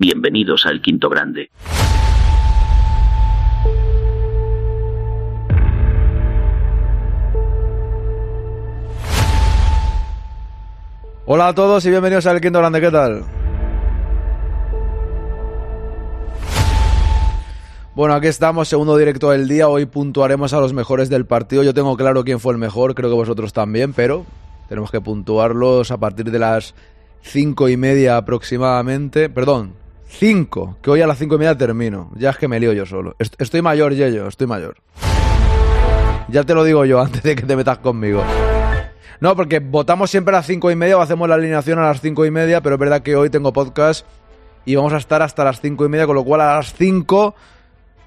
Bienvenidos al Quinto Grande. Hola a todos y bienvenidos al Quinto Grande, ¿qué tal? Bueno, aquí estamos, segundo directo del día. Hoy puntuaremos a los mejores del partido. Yo tengo claro quién fue el mejor, creo que vosotros también, pero tenemos que puntuarlos a partir de las cinco y media aproximadamente. Perdón, cinco, que hoy a las cinco y media termino. Ya es que me lío yo solo. Estoy mayor, Yello, estoy mayor. Ya te lo digo yo antes de que te metas conmigo. No, porque votamos siempre a las cinco y media o hacemos la alineación a las cinco y media, pero es verdad que hoy tengo podcast y vamos a estar hasta las cinco y media, con lo cual a las cinco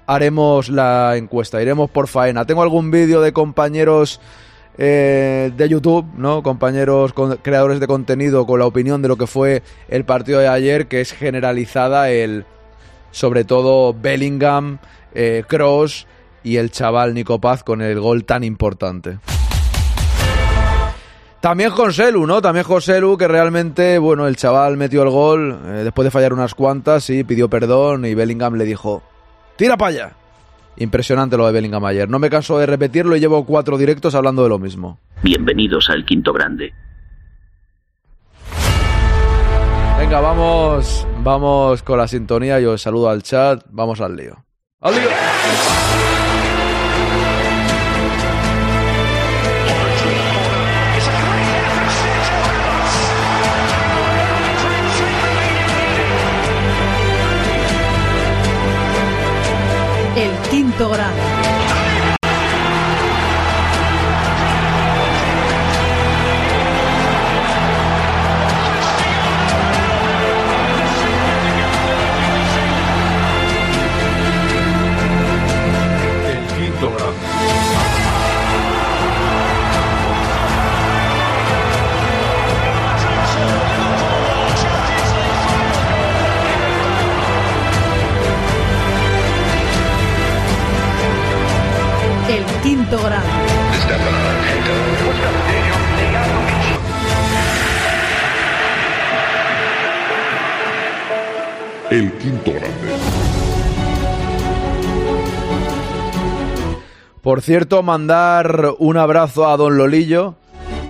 haremos la encuesta, iremos por faena. Tengo algún vídeo de compañeros eh, de YouTube, ¿no? Compañeros creadores de contenido con la opinión de lo que fue el partido de ayer, que es generalizada el, sobre todo Bellingham, eh, Cross y el chaval Nico Paz con el gol tan importante. También Joselu, ¿no? También Joselu, que realmente, bueno, el chaval metió el gol eh, después de fallar unas cuantas y pidió perdón y Bellingham le dijo, tira para allá. Impresionante lo de Bellingham ayer. No me canso de repetirlo y llevo cuatro directos hablando de lo mismo. Bienvenidos al Quinto Grande. Venga, vamos, vamos con la sintonía. Yo saludo al chat. Vamos al lío. ¡Al lío! Quinto Por cierto, mandar un abrazo a Don Lolillo,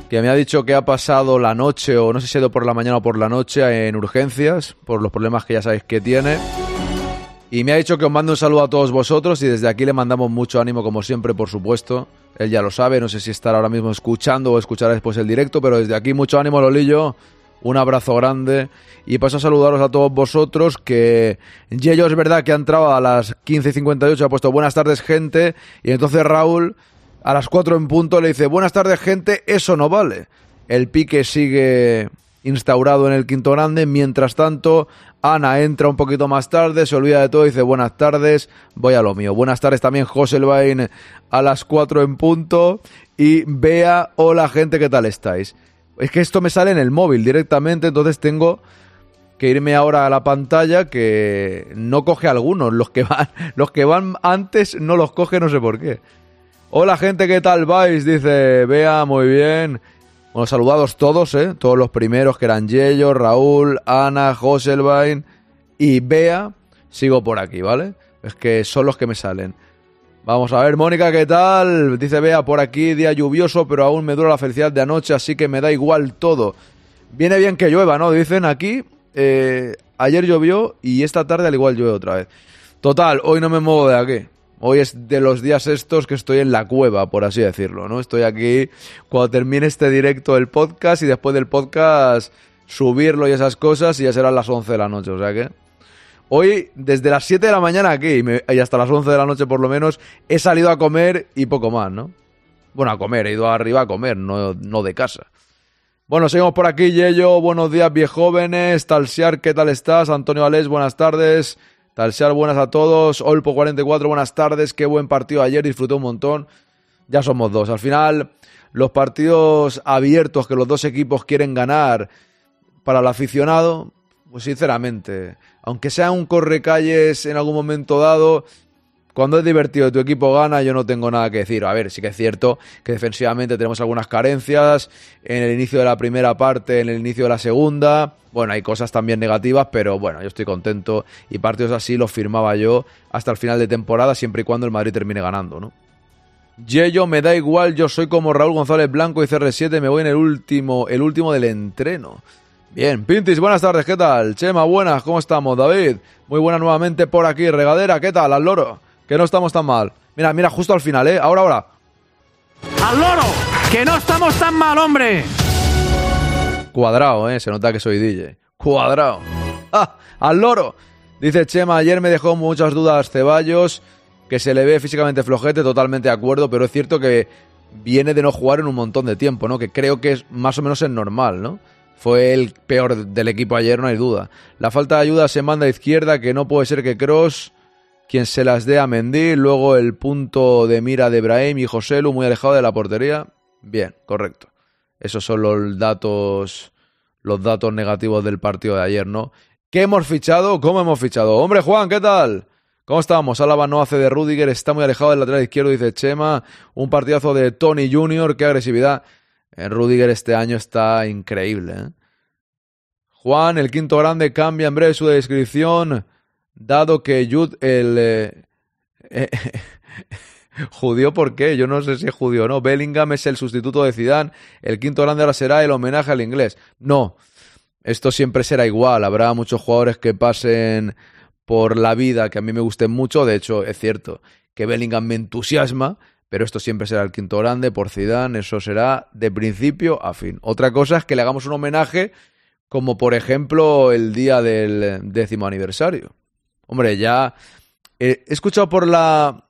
que me ha dicho que ha pasado la noche, o no sé si ha ido por la mañana o por la noche, en urgencias, por los problemas que ya sabéis que tiene. Y me ha dicho que os mando un saludo a todos vosotros y desde aquí le mandamos mucho ánimo, como siempre, por supuesto. Él ya lo sabe, no sé si estará ahora mismo escuchando o escuchará después el directo, pero desde aquí mucho ánimo, Lolillo. Un abrazo grande y paso a saludaros a todos vosotros que Yello es verdad que ha entrado a las 15.58, ha puesto buenas tardes gente y entonces Raúl a las 4 en punto le dice buenas tardes gente, eso no vale. El pique sigue instaurado en el quinto grande, mientras tanto Ana entra un poquito más tarde, se olvida de todo y dice buenas tardes, voy a lo mío. Buenas tardes también José Elbain a las 4 en punto y Bea, hola gente, ¿qué tal estáis? Es que esto me sale en el móvil directamente, entonces tengo que irme ahora a la pantalla que no coge algunos, los que van, los que van antes no los coge, no sé por qué. Hola gente, ¿qué tal vais? Dice Bea, muy bien. Bueno, saludados todos, ¿eh? Todos los primeros que eran Yello, Raúl, Ana, Joselvain y Bea. Sigo por aquí, ¿vale? Es que son los que me salen. Vamos a ver, Mónica, ¿qué tal? Dice Bea, por aquí día lluvioso, pero aún me dura la felicidad de anoche, así que me da igual todo. Viene bien que llueva, ¿no? Dicen aquí, eh, ayer llovió y esta tarde al igual llueve otra vez. Total, hoy no me muevo de aquí. Hoy es de los días estos que estoy en la cueva, por así decirlo, ¿no? Estoy aquí cuando termine este directo del podcast y después del podcast subirlo y esas cosas y ya serán las 11 de la noche, o sea que... Hoy, desde las 7 de la mañana aquí y, hasta las 11 de la noche por lo menos, he salido a comer y poco más, ¿no? Bueno, a comer, he ido arriba a comer, no, no de casa. Bueno, seguimos por aquí, Yello, buenos días, viejóvenes, Talsiar, ¿qué tal estás? Antonio Alés, buenas tardes. Talsiar, buenas a todos. Olpo44, buenas tardes, qué buen partido ayer, disfruté un montón. Ya somos dos. Al final, los partidos abiertos que los dos equipos quieren ganar para el aficionado, pues sinceramente, aunque sea un correcalles en algún momento dado, cuando es divertido tu equipo gana, yo no tengo nada que decir. A ver, sí que es cierto que defensivamente tenemos algunas carencias en el inicio de la primera parte, en el inicio de la segunda. Bueno, hay cosas también negativas, pero bueno, yo estoy contento y partidos así los firmaba yo hasta el final de temporada, siempre y cuando el Madrid termine ganando, ¿no? Yello, me da igual, yo soy como Raúl González Blanco y CR7, me voy en el último, el último del entreno. Bien, Pintis, buenas tardes, ¿qué tal? Chema, buenas, ¿cómo estamos? David, muy buena nuevamente por aquí. Regadera, ¿qué tal? Al loro, que no estamos tan mal. Mira, mira, justo al final, ¿eh? Ahora, ahora. ¡Al loro! ¡Que no estamos tan mal, hombre! Cuadrado, ¿eh? Se nota que soy DJ. Cuadrado. ¡Ah! ¡Al loro! Dice Chema, ayer me dejó muchas dudas Ceballos, que se le ve físicamente flojete, totalmente de acuerdo, pero es cierto que viene de no jugar en un montón de tiempo, ¿no? Que creo que es más o menos es normal, ¿no? Fue el peor del equipo ayer, no hay duda. La falta de ayuda se manda a izquierda, que no puede ser que Cross quien se las dé a Mendy. Luego el punto de mira de Brahim y Joselu muy alejado de la portería. Bien, correcto. Esos son los datos, los datos negativos del partido de ayer, ¿no? ¿Qué hemos fichado? ¿Cómo hemos fichado? Hombre, Juan, ¿qué tal? ¿Cómo estamos? Álava no hace de Rudiger, está muy alejado del lateral izquierdo, dice Chema. Un partidazo de Tony Junior, qué agresividad. En Rudiger este año está increíble. ¿eh? Juan, el quinto grande, cambia en breve su descripción, dado que Jude, el... Eh, eh, judío, ¿por qué? Yo no sé si es judío o no. Bellingham es el sustituto de Zidane. El quinto grande ahora será el homenaje al inglés. No, esto siempre será igual. Habrá muchos jugadores que pasen por la vida que a mí me gusten mucho. De hecho, es cierto que Bellingham me entusiasma, pero esto siempre será el quinto grande por Zidane, eso será de principio a fin. Otra cosa es que le hagamos un homenaje como por ejemplo el día del décimo aniversario. Hombre, ya he escuchado por la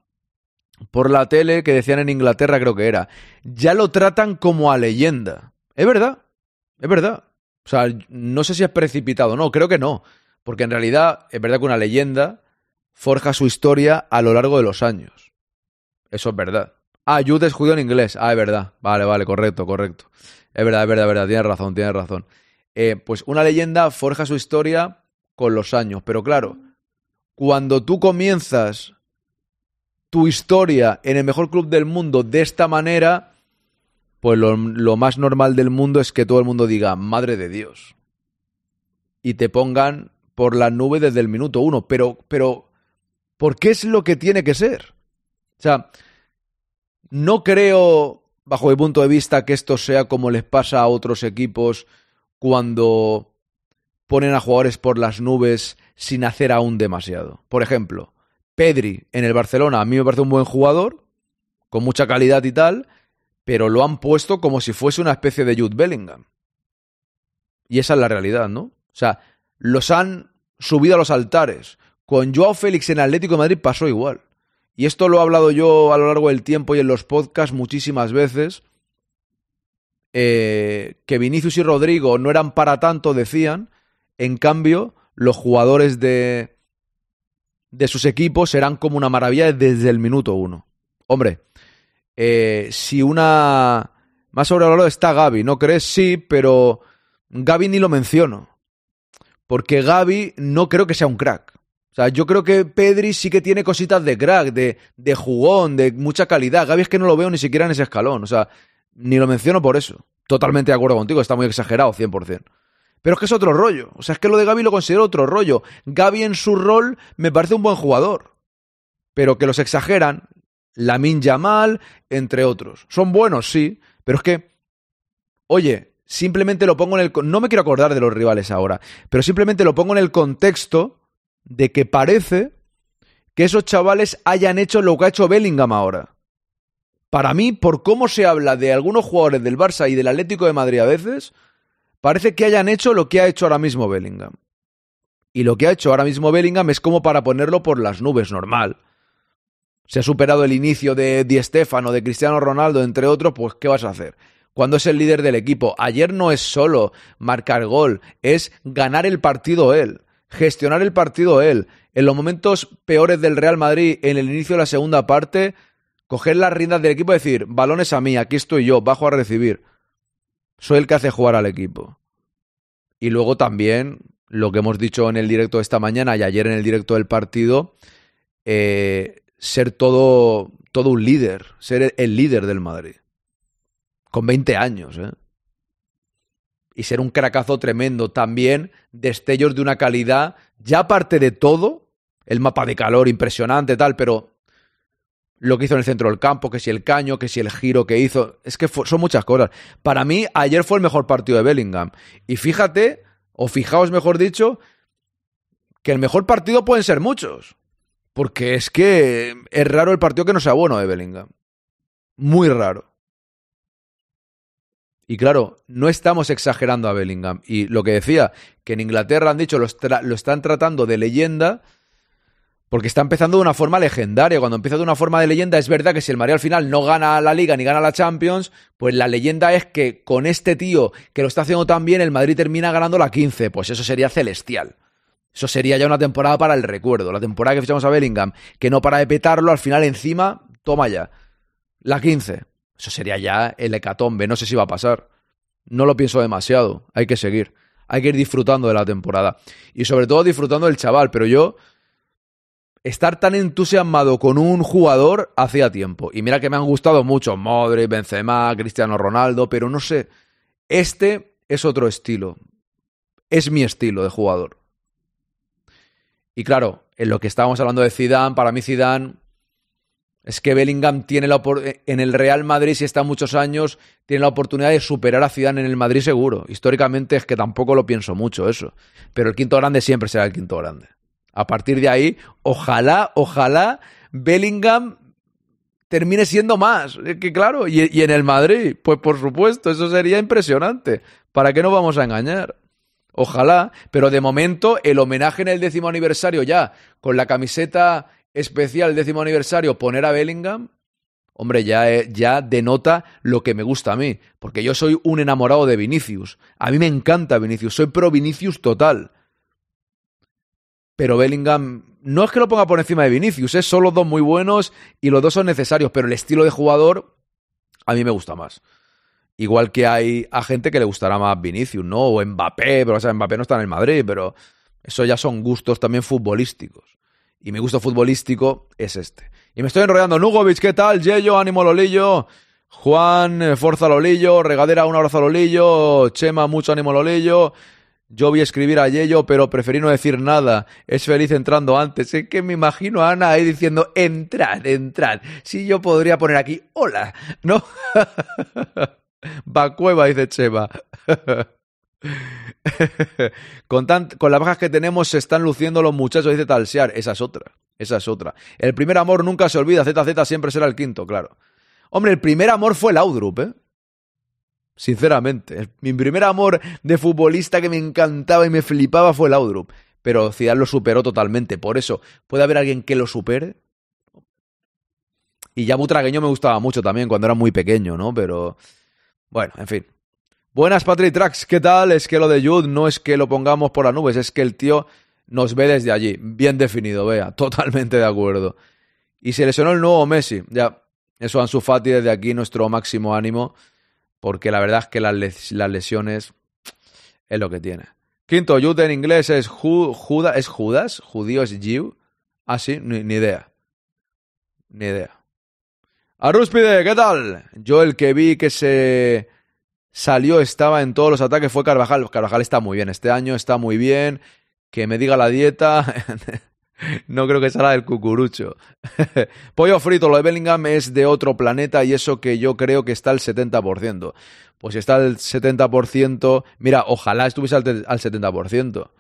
por la tele que decían en Inglaterra creo que era, ya lo tratan como a leyenda. Es verdad. Es verdad. O sea, no sé si es precipitado, no, creo que no, porque en realidad es verdad que una leyenda forja su historia a lo largo de los años. Eso es verdad. Ah, Jude es judío en inglés. Ah, es verdad. Vale, vale, correcto, correcto. Es verdad, es verdad, es verdad. Tienes razón, tienes razón. Eh, pues una leyenda forja su historia con los años. Pero claro, cuando tú comienzas tu historia en el mejor club del mundo de esta manera, pues lo, lo, más normal del mundo es que todo el mundo diga, madre de Dios. Y te pongan por la nube desde el minuto uno. Pero, pero, ¿por qué es lo que tiene que ser? O sea, no creo, bajo mi punto de vista, que esto sea como les pasa a otros equipos cuando ponen a jugadores por las nubes sin hacer aún demasiado. Por ejemplo, Pedri en el Barcelona, a mí me parece un buen jugador, con mucha calidad y tal, pero lo han puesto como si fuese una especie de Jude Bellingham. Y esa es la realidad, ¿no? O sea, los han subido a los altares. Con Joao Félix en Atlético de Madrid pasó igual y esto lo he hablado yo a lo largo del tiempo y en los podcasts muchísimas veces, eh, que Vinicius y Rodrigo no eran para tanto, decían, en cambio, los jugadores de, de sus equipos eran como una maravilla desde el minuto uno. Hombre, eh, si una... Más sobrevalorado está Gaby, ¿no crees? Sí, pero Gaby ni lo menciono. Porque Gaby no creo que sea un crack. O sea, yo creo que Pedri sí que tiene cositas de crack, de, de jugón, de mucha calidad. Gaby es que no lo veo ni siquiera en ese escalón. O sea, ni lo menciono por eso. Totalmente de acuerdo contigo, está muy exagerado, 100%. Pero es que es otro rollo. O sea, es que lo de Gaby lo considero otro rollo. Gaby en su rol me parece un buen jugador. Pero que los exageran, Lamin Yamal, entre otros. Son buenos, sí, pero es que, oye, simplemente lo pongo en el... No me quiero acordar de los rivales ahora, pero simplemente lo pongo en el contexto de que parece que esos chavales hayan hecho lo que ha hecho Bellingham ahora. Para mí, por cómo se habla de algunos jugadores del Barça y del Atlético de Madrid a veces, parece que hayan hecho lo que ha hecho ahora mismo Bellingham. Y lo que ha hecho ahora mismo Bellingham es como para ponerlo por las nubes, normal. Se ha superado el inicio de Di Stefano, de Cristiano Ronaldo, entre otros, pues ¿qué vas a hacer? Cuando es el líder del equipo. Ayer no es solo marcar gol, es ganar el partido él gestionar el partido él. En los momentos peores del Real Madrid, en el inicio de la segunda parte, coger las riendas del equipo y decir, balones a mí, aquí estoy yo, bajo a recibir. Soy el que hace jugar al equipo. Y luego también lo que hemos dicho en el directo de esta mañana y ayer en el directo del partido, eh, ser todo, todo un líder, ser el líder del Madrid. Con 20 años, ¿eh? Y ser un cracazo tremendo. También destellos de una calidad, ya aparte de todo, el mapa de calor impresionante, tal, pero lo que hizo en el centro del campo, que si el caño, que si el giro que hizo, es que son muchas cosas. Para mí, ayer fue el mejor partido de Bellingham. Y fíjate, o fijaos mejor dicho, que el mejor partido pueden ser muchos. Porque es que es raro el partido que no sea bueno de Bellingham. Muy raro. Y claro, no estamos exagerando a Bellingham. Y lo que decía, que en Inglaterra han dicho, lo, están tratando de leyenda, porque está empezando de una forma legendaria. Cuando empieza de una forma de leyenda, es verdad que si el Madrid al final no gana la Liga ni gana la Champions, pues la leyenda es que con este tío que lo está haciendo tan bien, el Madrid termina ganando la 15. Pues eso sería celestial. Eso sería ya una temporada para el recuerdo. La temporada que fichamos a Bellingham, que no para de petarlo, al final encima, toma ya. La 15. Eso sería ya el hecatombe. No sé si va a pasar. No lo pienso demasiado. Hay que seguir. Hay que ir disfrutando de la temporada. Y sobre todo disfrutando del chaval. Pero yo, estar tan entusiasmado con un jugador hacía tiempo. Y mira que me han gustado mucho Modric, Benzema, Cristiano Ronaldo, pero no sé. Este es otro estilo. Es mi estilo de jugador. Y claro, en lo que estábamos hablando de Zidane, para mí Zidane es que Bellingham tiene la en el Real Madrid si está muchos años tiene la oportunidad de superar a Zidane en el Madrid seguro. Históricamente es que tampoco lo pienso mucho eso, pero el quinto grande siempre será el quinto grande. A partir de ahí, ojalá, ojalá Bellingham termine siendo más. Que claro, y, y en el Madrid, pues por supuesto, eso sería impresionante. ¿Para qué nos vamos a engañar? Ojalá, pero de momento el homenaje en el décimo aniversario ya, con la camiseta especial décimo aniversario, poner a Bellingham, hombre, ya, eh, ya denota lo que me gusta a mí, porque yo soy un enamorado de Vinicius. A mí me encanta Vinicius, soy pro Vinicius total. Pero Bellingham no es que lo ponga por encima de Vinicius, es solo dos muy buenos y los dos son necesarios, pero el estilo de jugador a mí me gusta más. Igual que hay a gente que le gustará más Vinicius, ¿no? O Mbappé, pero o sea, Mbappé no está en el Madrid, pero eso ya son gustos también futbolísticos. Y mi gusto futbolístico es este. Y me estoy enrollando. Nugovic, ¿qué tal? Yello, ánimo Lolillo. Juan, eh, fuerza Lolillo. Regadera, un abrazo Lolillo. Chema, mucho ánimo Lolillo. Yo vi escribir a Yello, pero preferí no decir nada. Es feliz entrando antes. Es que me imagino a Ana ahí diciendo, entrad, entrad. Si yo podría poner aquí, hola, ¿no? cueva dice Cheva. con, con las bajas que tenemos se están luciendo los muchachos, dice Talsear. Esa es otra. Esa es otra. El primer amor nunca se olvida. ZZ siempre será el quinto, claro. Hombre, el primer amor fue Laudrup, ¿eh? Sinceramente. mi primer amor de futbolista que me encantaba y me flipaba fue Laudrup. Pero Zidane lo superó totalmente. Por eso, ¿puede haber alguien que lo supere? Y ya Butragueño me gustaba mucho también cuando era muy pequeño, ¿no? Pero bueno, en fin. Buenas, Patrick Trax, ¿qué tal? Es que lo de Jude no es que lo pongamos por las nubes, es que el tío nos ve desde allí. Bien definido, vea, totalmente de acuerdo. Y se lesionó el nuevo Messi. Ya, eso Ansu Fati desde aquí nuestro máximo ánimo, porque la verdad es que las, lesiones es lo que tiene. Quinto, Jude en inglés es Judas, ¿es Judas? ¿Judío es Jew? Ah, sí, ni, ni idea. Ni idea. Arrúspide, ¿qué tal? Yo el que vi que se salió, estaba en todos los ataques, fue Carvajal. Carvajal está muy bien este año, está muy bien. Que me diga la dieta. no creo que salga del cucurucho. Pollo frito, lo de Bellingham es de otro planeta y eso que yo creo que está al 70%. Pues si está al 70%, mira, ojalá estuviese al, al 70%.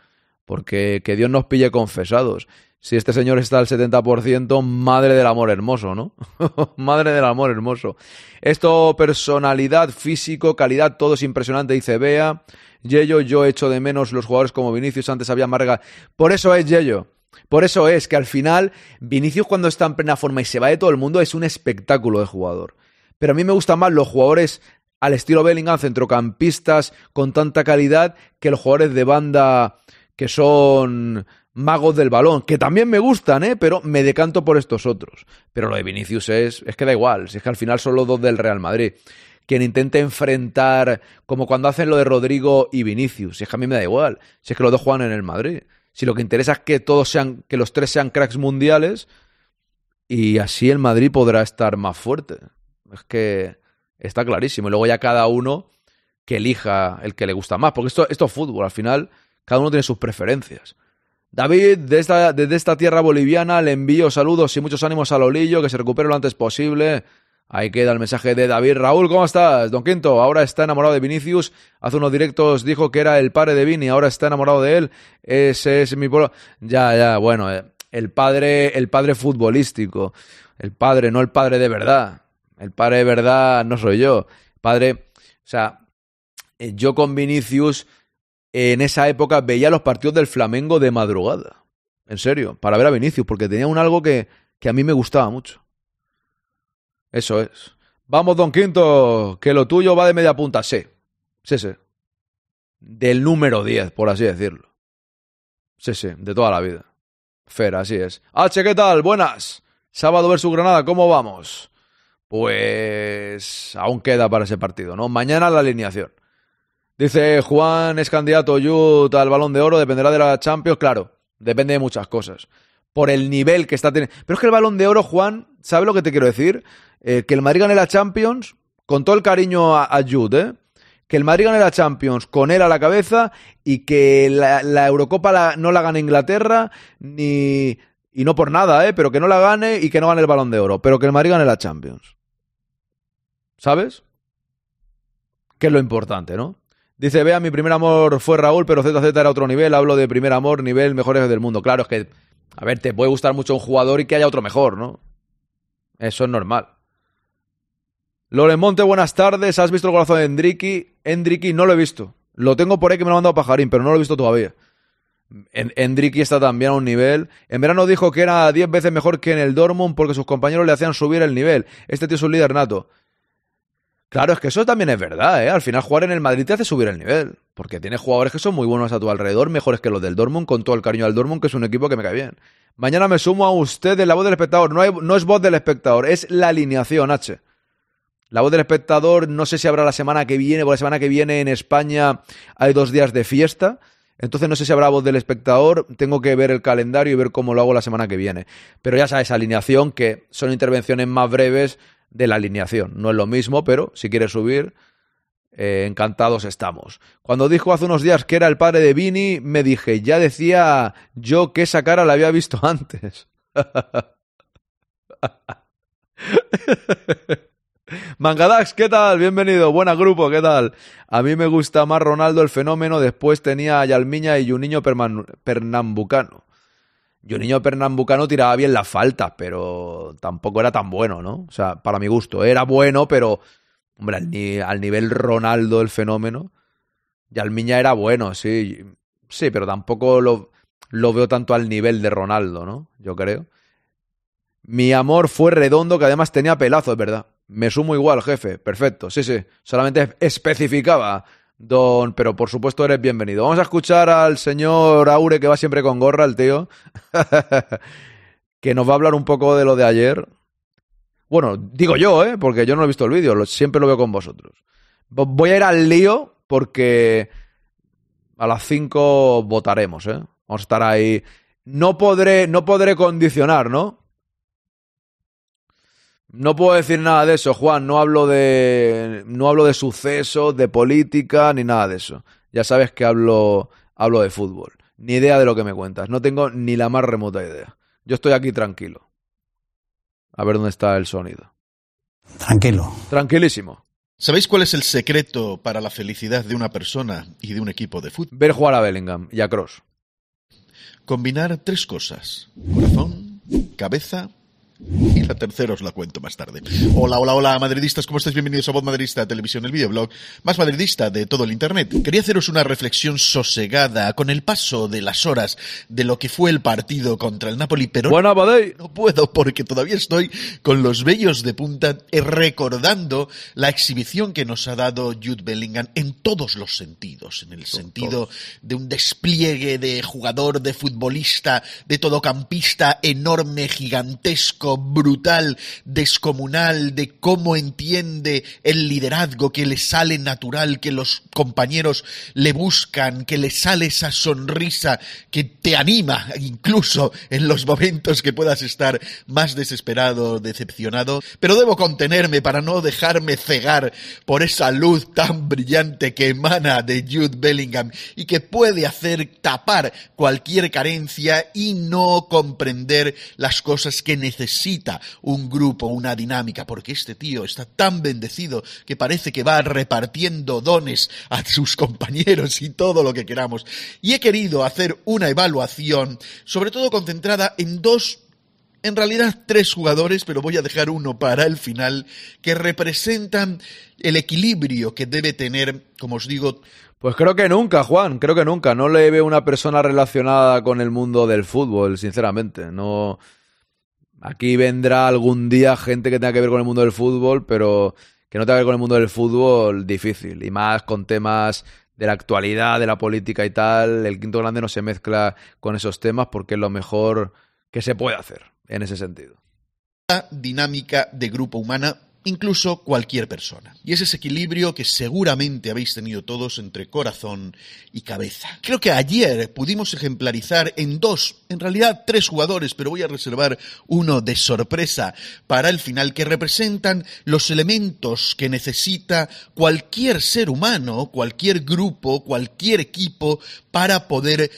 Porque que Dios nos pille confesados si este señor está al 70%, madre del amor hermoso, ¿no? madre del amor hermoso. Esto, personalidad, físico, calidad, todo es impresionante, dice Bea. Yello, yo echo de menos los jugadores como Vinicius, antes había Marga. Por eso es Yello. Por eso es que al final, Vinicius cuando está en plena forma y se va de todo el mundo es un espectáculo de jugador. Pero a mí me gustan más los jugadores al estilo Bellingham, centrocampistas con tanta calidad, que los jugadores de banda que son magos del balón, que también me gustan, ¿eh? pero me decanto por estos otros. Pero lo de Vinicius es, es que da igual, si es que al final son los dos del Real Madrid. Quien intente enfrentar, como cuando hacen lo de Rodrigo y Vinicius, si es que a mí me da igual, si es que los dos juegan en el Madrid. Si lo que interesa es que todos sean, que los tres sean cracks mundiales y así el Madrid podrá estar más fuerte. Es que está clarísimo. Y luego ya cada uno que elija el que le gusta más, porque esto, esto es fútbol, al final cada uno tiene sus preferencias. David, desde esta, esta tierra boliviana le envío saludos y muchos ánimos a Lolillo, que se recupere lo antes posible. Ahí queda el mensaje de David. Raúl, ¿cómo estás? Don Quinto, ahora está enamorado de Vinicius. Hace unos directos dijo que era el padre de Vini, ahora está enamorado de él. Ese es mi pueblo. Ya, ya, bueno, eh, el padre, el padre futbolístico. El padre, no el padre de verdad. El padre de verdad no soy yo. Padre, o sea, eh, yo con Vinicius en esa época veía los partidos del Flamengo de madrugada. En serio, para ver a Vinicius, porque tenía un algo que, que a mí me gustaba mucho. Eso es. Vamos, don Quinto, que lo tuyo va de media punta. Sí, sí, sí. Del número 10, por así decirlo. Sí, sí, de toda la vida. Fer, así es. H, ¿qué tal? Buenas. Sábado versus Granada, ¿cómo vamos? Pues aún queda para ese partido, ¿no? Mañana la alineación. Dice Juan es candidato Yut al balón de oro, dependerá de la Champions, claro, depende de muchas cosas. Por el nivel que está teniendo. Pero es que el balón de oro, Juan, ¿sabe lo que te quiero decir? Eh, que el Madrid gane la Champions, con todo el cariño a, a ¿eh? Que el Madrid gane la Champions con él a la cabeza y que la, Eurocopa no la gane Inglaterra, ni. Y no por nada, ¿eh? Pero que no la gane y que no gane el balón de oro. Pero que el Madrid gane la Champions. ¿Sabes? Que es lo importante, ¿no? Dice, vea, mi primer amor fue Raúl, pero ZZ era otro nivel. Hablo de primer amor, nivel mejores del mundo. Claro, es que, a ver, te puede gustar mucho un jugador y que haya otro mejor, ¿no? Eso es normal. Loren Monte, buenas tardes. ¿Has visto el corazón de Endriki? Endriki no lo he visto. Lo tengo por ahí que me lo ha mandado Pajarín, pero no lo he visto todavía. Endriki está también a un nivel. En verano dijo que era 10 veces mejor que en el Dortmund porque sus compañeros le hacían subir el nivel. Este tío es un líder nato. Claro, es que eso también es verdad, ¿eh? Al final jugar en el Madrid te hace subir el nivel. Porque tienes jugadores que son muy buenos a tu alrededor, mejores que los del Dortmund, con todo el cariño al Dortmund, que es un equipo que me cae bien. Mañana me sumo a usted en la voz del espectador. No, no es voz del espectador, es la alineación, H. La voz del espectador, no sé si habrá la semana que viene, porque la semana que viene en España hay dos días de fiesta. Entonces no sé si habrá voz del espectador, tengo que ver el calendario y ver cómo lo hago la semana que viene. Pero ya sabes, alineación, que son intervenciones más breves de la alineación. No es lo mismo, pero si quieres subir, eh, encantados estamos. Cuando dijo hace unos días que era el padre de Vini, me dije, ya decía yo que esa cara la había visto antes. Mangadax, ¿qué tal? Bienvenido, buena grupo, ¿qué tal? A mí me gusta más Ronaldo el fenómeno, después tenía a Yalmiña y un niño pernambucano. Yo niño pernambucano tiraba bien las faltas, pero tampoco era tan bueno, ¿no? O sea, para mi gusto. Era bueno, pero, hombre, al, nivel Ronaldo el fenómeno. Y Almiña era bueno, sí. Sí, pero tampoco lo, lo veo tanto al nivel de Ronaldo, ¿no? Yo creo. Mi amor fue redondo, que además tenía pelazo, es verdad. Me sumo igual, jefe. Perfecto, sí, sí. Solamente especificaba Don, pero por supuesto eres bienvenido. Vamos a escuchar al señor Aure, que va siempre con gorra, el tío, que nos va a hablar un poco de lo de ayer. Bueno, digo yo, ¿eh? porque yo no he visto el vídeo, siempre lo veo con vosotros. Voy a ir al lío porque a las 5 votaremos, ¿eh? Vamos a estar ahí. No podré, no podré condicionar, ¿no? No puedo decir nada de eso, Juan. No hablo de, no hablo de sucesos, de política, ni nada de eso. Ya sabes que hablo, hablo de fútbol. Ni idea de lo que me cuentas. No tengo ni la más remota idea. Yo estoy aquí tranquilo. A ver dónde está el sonido. Tranquilo. Tranquilísimo. ¿Sabéis cuál es el secreto para la felicidad de una persona y de un equipo de fútbol? Ver jugar a Bellingham y a Cross. Combinar tres cosas: corazón, cabeza y la tercera os la cuento más tarde. Hola, hola, hola, madridistas, ¿cómo estáis? Bienvenidos a Voz Madridista Televisión, el videoblog más madridista de todo el Internet. Quería haceros una reflexión sosegada con el paso de las horas de lo que fue el partido contra el Napoli, pero Buena, no puedo porque todavía estoy con los vellos de punta recordando la exhibición que nos ha dado Jude Bellingham en todos los sentidos, en el sentido de un despliegue de jugador, de futbolista, de todocampista enorme, gigantesco, brutal, descomunal, de cómo entiende el liderazgo que le sale natural, que los compañeros le buscan, que le sale esa sonrisa que te anima incluso en los momentos que puedas estar más desesperado, decepcionado. Pero debo contenerme para no dejarme cegar por esa luz tan brillante que emana de Jude Bellingham y que puede hacer tapar cualquier carencia y no comprender las cosas que necesita un grupo, una dinámica, porque este tío está tan bendecido que parece que va repartiendo dones a sus compañeros y todo lo que queramos. Y he querido hacer una evaluación, sobre todo concentrada en dos en realidad tres jugadores, pero voy a dejar uno para el final, que representan el equilibrio que debe tener, como os digo, pues creo que nunca, Juan, creo que nunca. No le veo una persona relacionada con el mundo del fútbol, sinceramente. No. Aquí vendrá algún día gente que tenga que ver con el mundo del fútbol, pero que no tenga que ver con el mundo del fútbol, difícil. Y más con temas de la actualidad, de la política y tal. El quinto grande no se mezcla con esos temas porque es lo mejor que se puede hacer en ese sentido. Dinámica de grupo humana incluso cualquier persona. Y es ese equilibrio que seguramente habéis tenido todos entre corazón y cabeza. Creo que ayer pudimos ejemplarizar en dos, en realidad tres jugadores, pero voy a reservar uno de sorpresa para el final, que representan los elementos que necesita cualquier ser humano, cualquier grupo, cualquier equipo para poder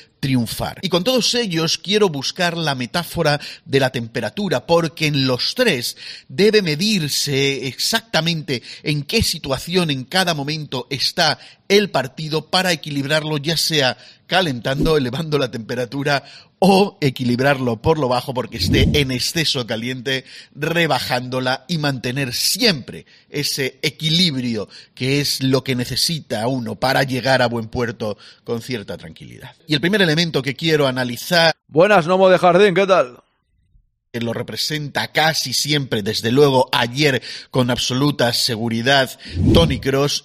Y con todos ellos quiero buscar la metáfora de la temperatura, porque en los tres debe medirse exactamente en qué situación en cada momento está el partido para equilibrarlo, ya sea calentando, elevando la temperatura o equilibrarlo por lo bajo porque esté en exceso caliente, rebajándola y mantener siempre ese equilibrio que es lo que necesita uno para llegar a buen puerto con cierta tranquilidad. Y el primer elemento que quiero analizar... Buenas, Nomo de Jardín, ¿qué tal? que lo representa casi siempre, desde luego ayer con absoluta seguridad, Tony Cross,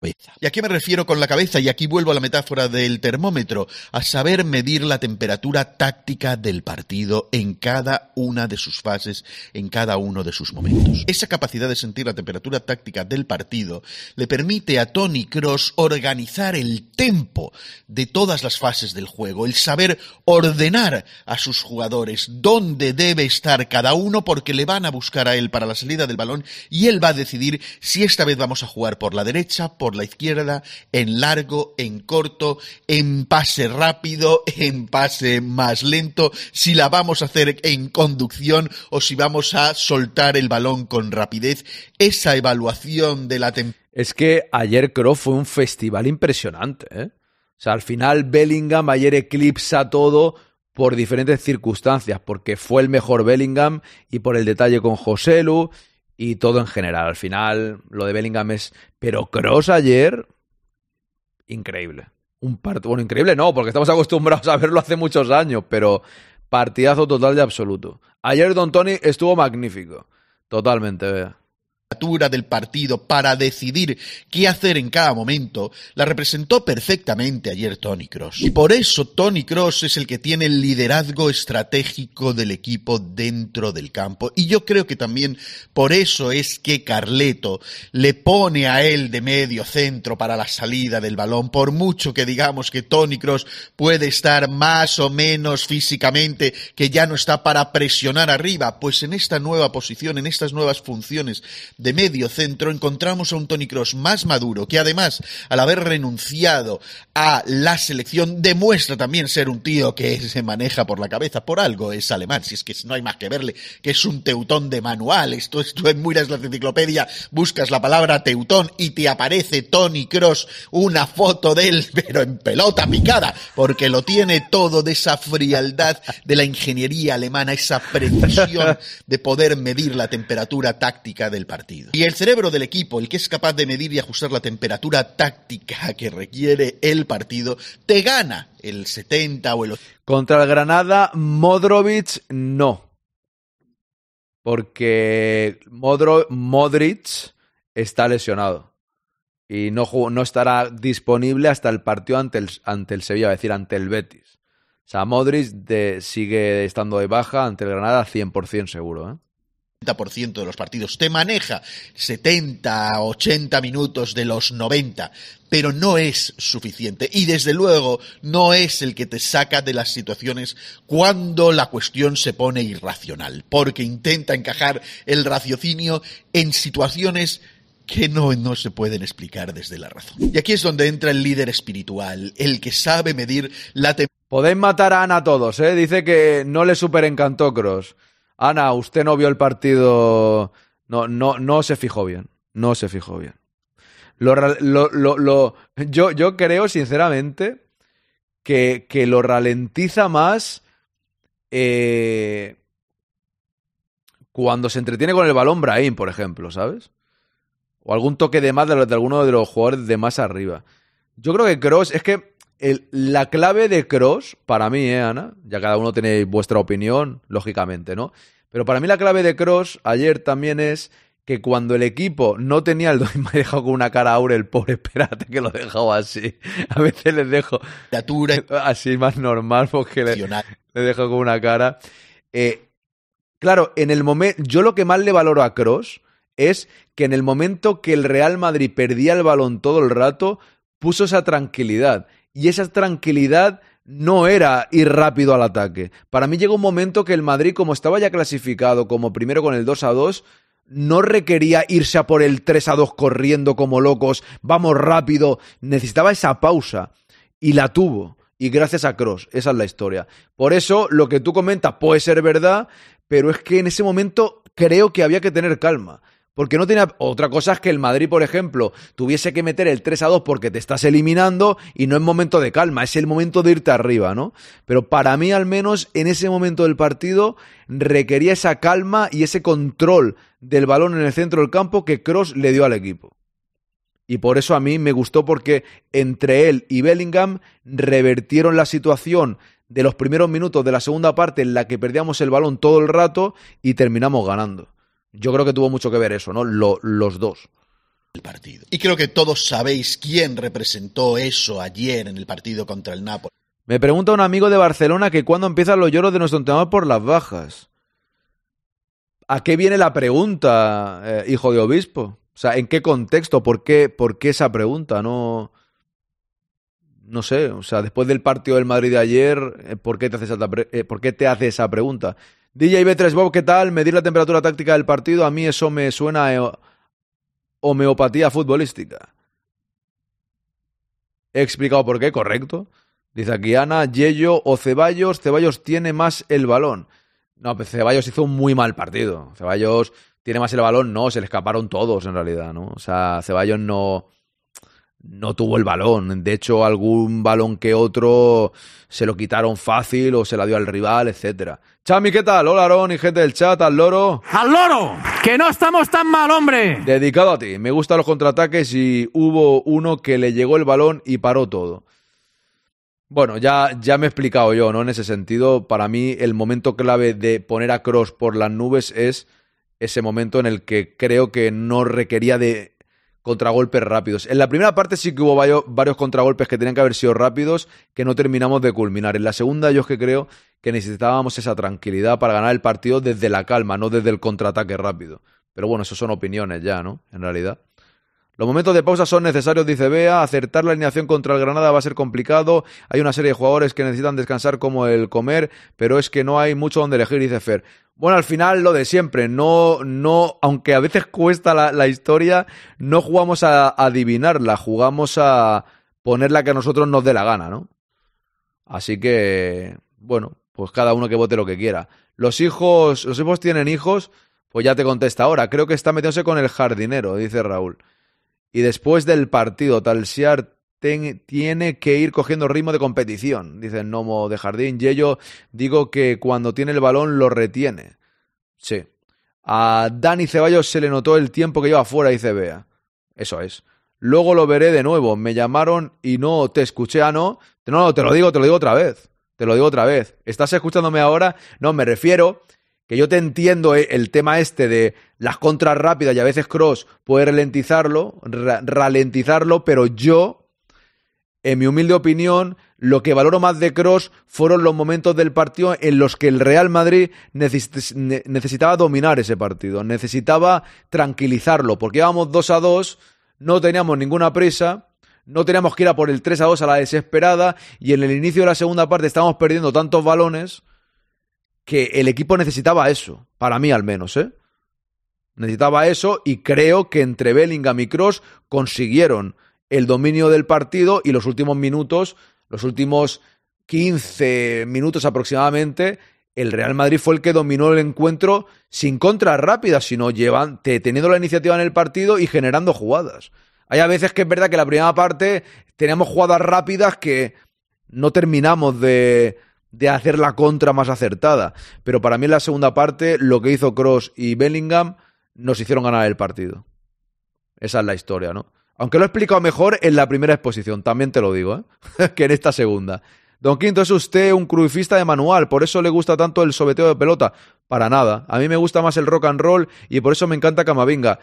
¿Y a qué me refiero con la cabeza? Y aquí vuelvo a la metáfora del termómetro, a saber medir la temperatura táctica del partido en cada una de sus fases, en cada uno de sus momentos. Esa capacidad de sentir la temperatura táctica del partido le permite a Tony Cross organizar el tempo de todas las fases del juego, el saber ordenar a sus jugadores dónde debe estar cada uno porque le van a buscar a él para la salida del balón y él va a decidir si esta vez vamos a jugar por la derecha, por la izquierda, en largo, en corto, en pase rápido, en pase más lento, si la vamos a hacer en conducción o si vamos a soltar el balón con rapidez. Esa evaluación de la Es que ayer Croft fue un festival impresionante, ¿eh? O sea, al final Bellingham ayer eclipsa todo por diferentes circunstancias, porque fue el mejor Bellingham y por el detalle con Joselu y todo en general. Al final, lo de Bellingham es. Pero Cross ayer. Increíble. Un partido. Bueno, increíble no, porque estamos acostumbrados a verlo hace muchos años, pero partidazo total de absoluto. Ayer Don Tony estuvo magnífico. Totalmente, vea del partido para decidir qué hacer en cada momento, la representó perfectamente ayer Tony Cross. Y por eso Tony Cross es el que tiene el liderazgo estratégico del equipo dentro del campo. Y yo creo que también por eso es que Carleto le pone a él de medio centro para la salida del balón. Por mucho que digamos que Tony Cross puede estar más o menos físicamente, que ya no está para presionar arriba, pues en esta nueva posición, en estas nuevas funciones de medio centro encontramos a un Tony Cross más maduro, que además, al haber renunciado a la selección, demuestra también ser un tío que se maneja por la cabeza. Por algo es alemán, si es que no hay más que verle, que es un teutón de manual. Esto es, tú miras la enciclopedia, buscas la palabra teutón y te aparece Tony Cross, una foto de él, pero en pelota picada, porque lo tiene todo de esa frialdad de la ingeniería alemana, esa precisión de poder medir la temperatura táctica del partido. Y el cerebro del equipo, el que es capaz de medir y ajustar la temperatura táctica que requiere el partido, te gana el 70 o el 80. Contra el Granada, Modrovic no. Porque Modric está lesionado. Y no, no estará disponible hasta el partido ante el, ante el Sevilla, es decir, ante el Betis. O sea, Modric sigue estando de baja ante el Granada 100% seguro, ¿eh? 90% de los partidos. Te maneja 70, 80 minutos de los 90, pero no es suficiente. Y desde luego no es el que te saca de las situaciones cuando la cuestión se pone irracional, porque intenta encajar el raciocinio en situaciones que no, no se pueden explicar desde la razón. Y aquí es donde entra el líder espiritual, el que sabe medir la Podéis matar a Ana todos, ¿eh? Dice que no le super encantó Cross. Ana, usted no vio el partido. No, no, no se fijó bien. No se fijó bien. Lo, lo- lo- yo, yo creo, sinceramente, que, que lo ralentiza más eh, cuando se entretiene con el balón Brahim, por ejemplo, ¿sabes? O algún toque de más de, de alguno de los jugadores de más arriba. Yo creo que Cross, es que el- la clave de Cross, para mí, ¿eh, Ana? Ya cada uno tiene vuestra opinión, lógicamente, ¿no? Pero para mí la clave de Cross ayer también es que cuando el equipo no tenía el... Me he dejado con una cara aure el pobre, espérate que lo he dejado así. A veces les dejo así más normal porque le, le dejo con una cara. Eh, claro, en el momento. Yo lo que más le valoro a Cross es que en el momento que el Real Madrid perdía el balón todo el rato, puso esa tranquilidad. Y esa tranquilidad no era ir rápido al ataque. Para mí llegó un momento que el Madrid, como estaba ya clasificado como primero con el 2 a 2, no requería irse a por el 3 a 2 corriendo como locos, vamos rápido, necesitaba esa pausa y la tuvo. Y gracias a Cross, esa es la historia. Por eso lo que tú comentas puede ser verdad, pero es que en ese momento creo que había que tener calma. Porque no tenía. Otra cosa es que el Madrid, por ejemplo, tuviese que meter el 3 a 2 porque te estás eliminando y no es momento de calma, es el momento de irte arriba, ¿no? Pero para mí, al menos, en ese momento del partido, requería esa calma y ese control del balón en el centro del campo que Cross le dio al equipo. Y por eso a mí me gustó porque entre él y Bellingham revertieron la situación de los primeros minutos de la segunda parte en la que perdíamos el balón todo el rato y terminamos ganando. Yo creo que tuvo mucho que ver eso, ¿no? Lo- los dos. el partido. Y creo que todos sabéis quién representó eso ayer en el partido contra el Napoli. Me pregunta un amigo de Barcelona que cuándo empiezan los lloros de nuestro entrenador por las bajas. ¿A qué viene la pregunta, eh, hijo de obispo? O sea, ¿en qué contexto? ¿Por qué, ¿Por qué esa pregunta? No, no sé. O sea, después del partido del Madrid de ayer, eh, ¿por qué te hace esa, eh, ¿por qué te hace esa pregunta? DJ B3 Bob, ¿qué tal? Medir la temperatura táctica del partido, a mí eso me suena a homeopatía futbolística. He explicado por qué, correcto. Dice aquí Ana, Yello o Ceballos. Ceballos tiene más el balón. No, pues Ceballos hizo un muy mal partido. Ceballos tiene más el balón, no, se le escaparon todos en realidad, ¿no? O sea, Ceballos no, no tuvo el balón. De hecho, algún balón que otro se lo quitaron fácil o se la dio al rival, etcétera. Chami, ¿qué tal? Hola, Aaron y gente del chat, al loro. ¡Al loro! ¡Que no estamos tan mal, hombre! Dedicado a ti. Me gustan los contraataques y hubo uno que le llegó el balón y paró todo. Bueno, ya, ya me he explicado yo, ¿no? En ese sentido, para mí el momento clave de poner a Cross por las nubes es ese momento en el que creo que no requería de contragolpes rápidos. En la primera parte sí que hubo varios, contragolpes que tenían que haber sido rápidos que no terminamos de culminar. En la segunda yo es que creo que necesitábamos esa tranquilidad para ganar el partido desde la calma, no desde el contraataque rápido. Pero bueno, eso son opiniones ya, ¿no? En realidad. Los momentos de pausa son necesarios, dice Bea. Acertar la alineación contra el Granada va a ser complicado. Hay una serie de jugadores que necesitan descansar como el comer, pero es que no hay mucho donde elegir, dice Fer. Bueno, al final lo de siempre. No, no, aunque a veces cuesta la, historia, no jugamos a, a adivinarla, jugamos a poner la que a nosotros nos dé la gana, ¿no? Así que, bueno, pues cada uno que vote lo que quiera. Los hijos, los hijos tienen hijos, pues ya te contesta ahora. Creo que está metiéndose con el jardinero, dice Raúl. Y después del partido, Talsiar tiene que ir cogiendo ritmo de competición, dice el gnomo de jardín. Y ello digo que cuando tiene el balón lo retiene. Sí. A Dani Ceballos se le notó el tiempo que lleva fuera, dice Bea. Eso es. Luego lo veré de nuevo. Me llamaron y no te escuché. Ah, no. No, no, te lo digo, te lo digo otra vez. Te lo digo otra vez. ¿Estás escuchándome ahora? No, me refiero que yo te entiendo eh, el tema este de las contras rápidas y a veces Cross puede ralentizarlo, ra- ralentizarlo, pero yo en mi humilde opinión, lo que valoro más de Cross fueron los momentos del partido en los que el Real Madrid necesitaba dominar ese partido, necesitaba tranquilizarlo, porque íbamos 2 a 2, no teníamos ninguna prisa, no teníamos que ir a por el 3 a 2 a la desesperada, y en el inicio de la segunda parte estábamos perdiendo tantos balones que el equipo necesitaba eso, para mí al menos, ¿eh? Necesitaba eso y creo que entre Bellingham y Cross consiguieron el dominio del partido y los últimos minutos, los últimos 15 minutos aproximadamente, el Real Madrid fue el que dominó el encuentro sin contras rápidas, sino teniendo la iniciativa en el partido y generando jugadas. Hay a veces que es verdad que la primera parte teníamos jugadas rápidas que no terminamos de, de hacer la contra más acertada. Pero para mí en la segunda parte, lo que hizo Cross y Bellingham nos hicieron ganar el partido. Esa es la historia, ¿no? Aunque lo he explicado mejor en la primera exposición, también te lo digo, ¿eh? que en esta segunda. Don Quinto, es usted un cruifista de manual, por eso le gusta tanto el sobeteo de pelota. Para nada. A mí me gusta más el rock and roll y por eso me encanta Camavinga.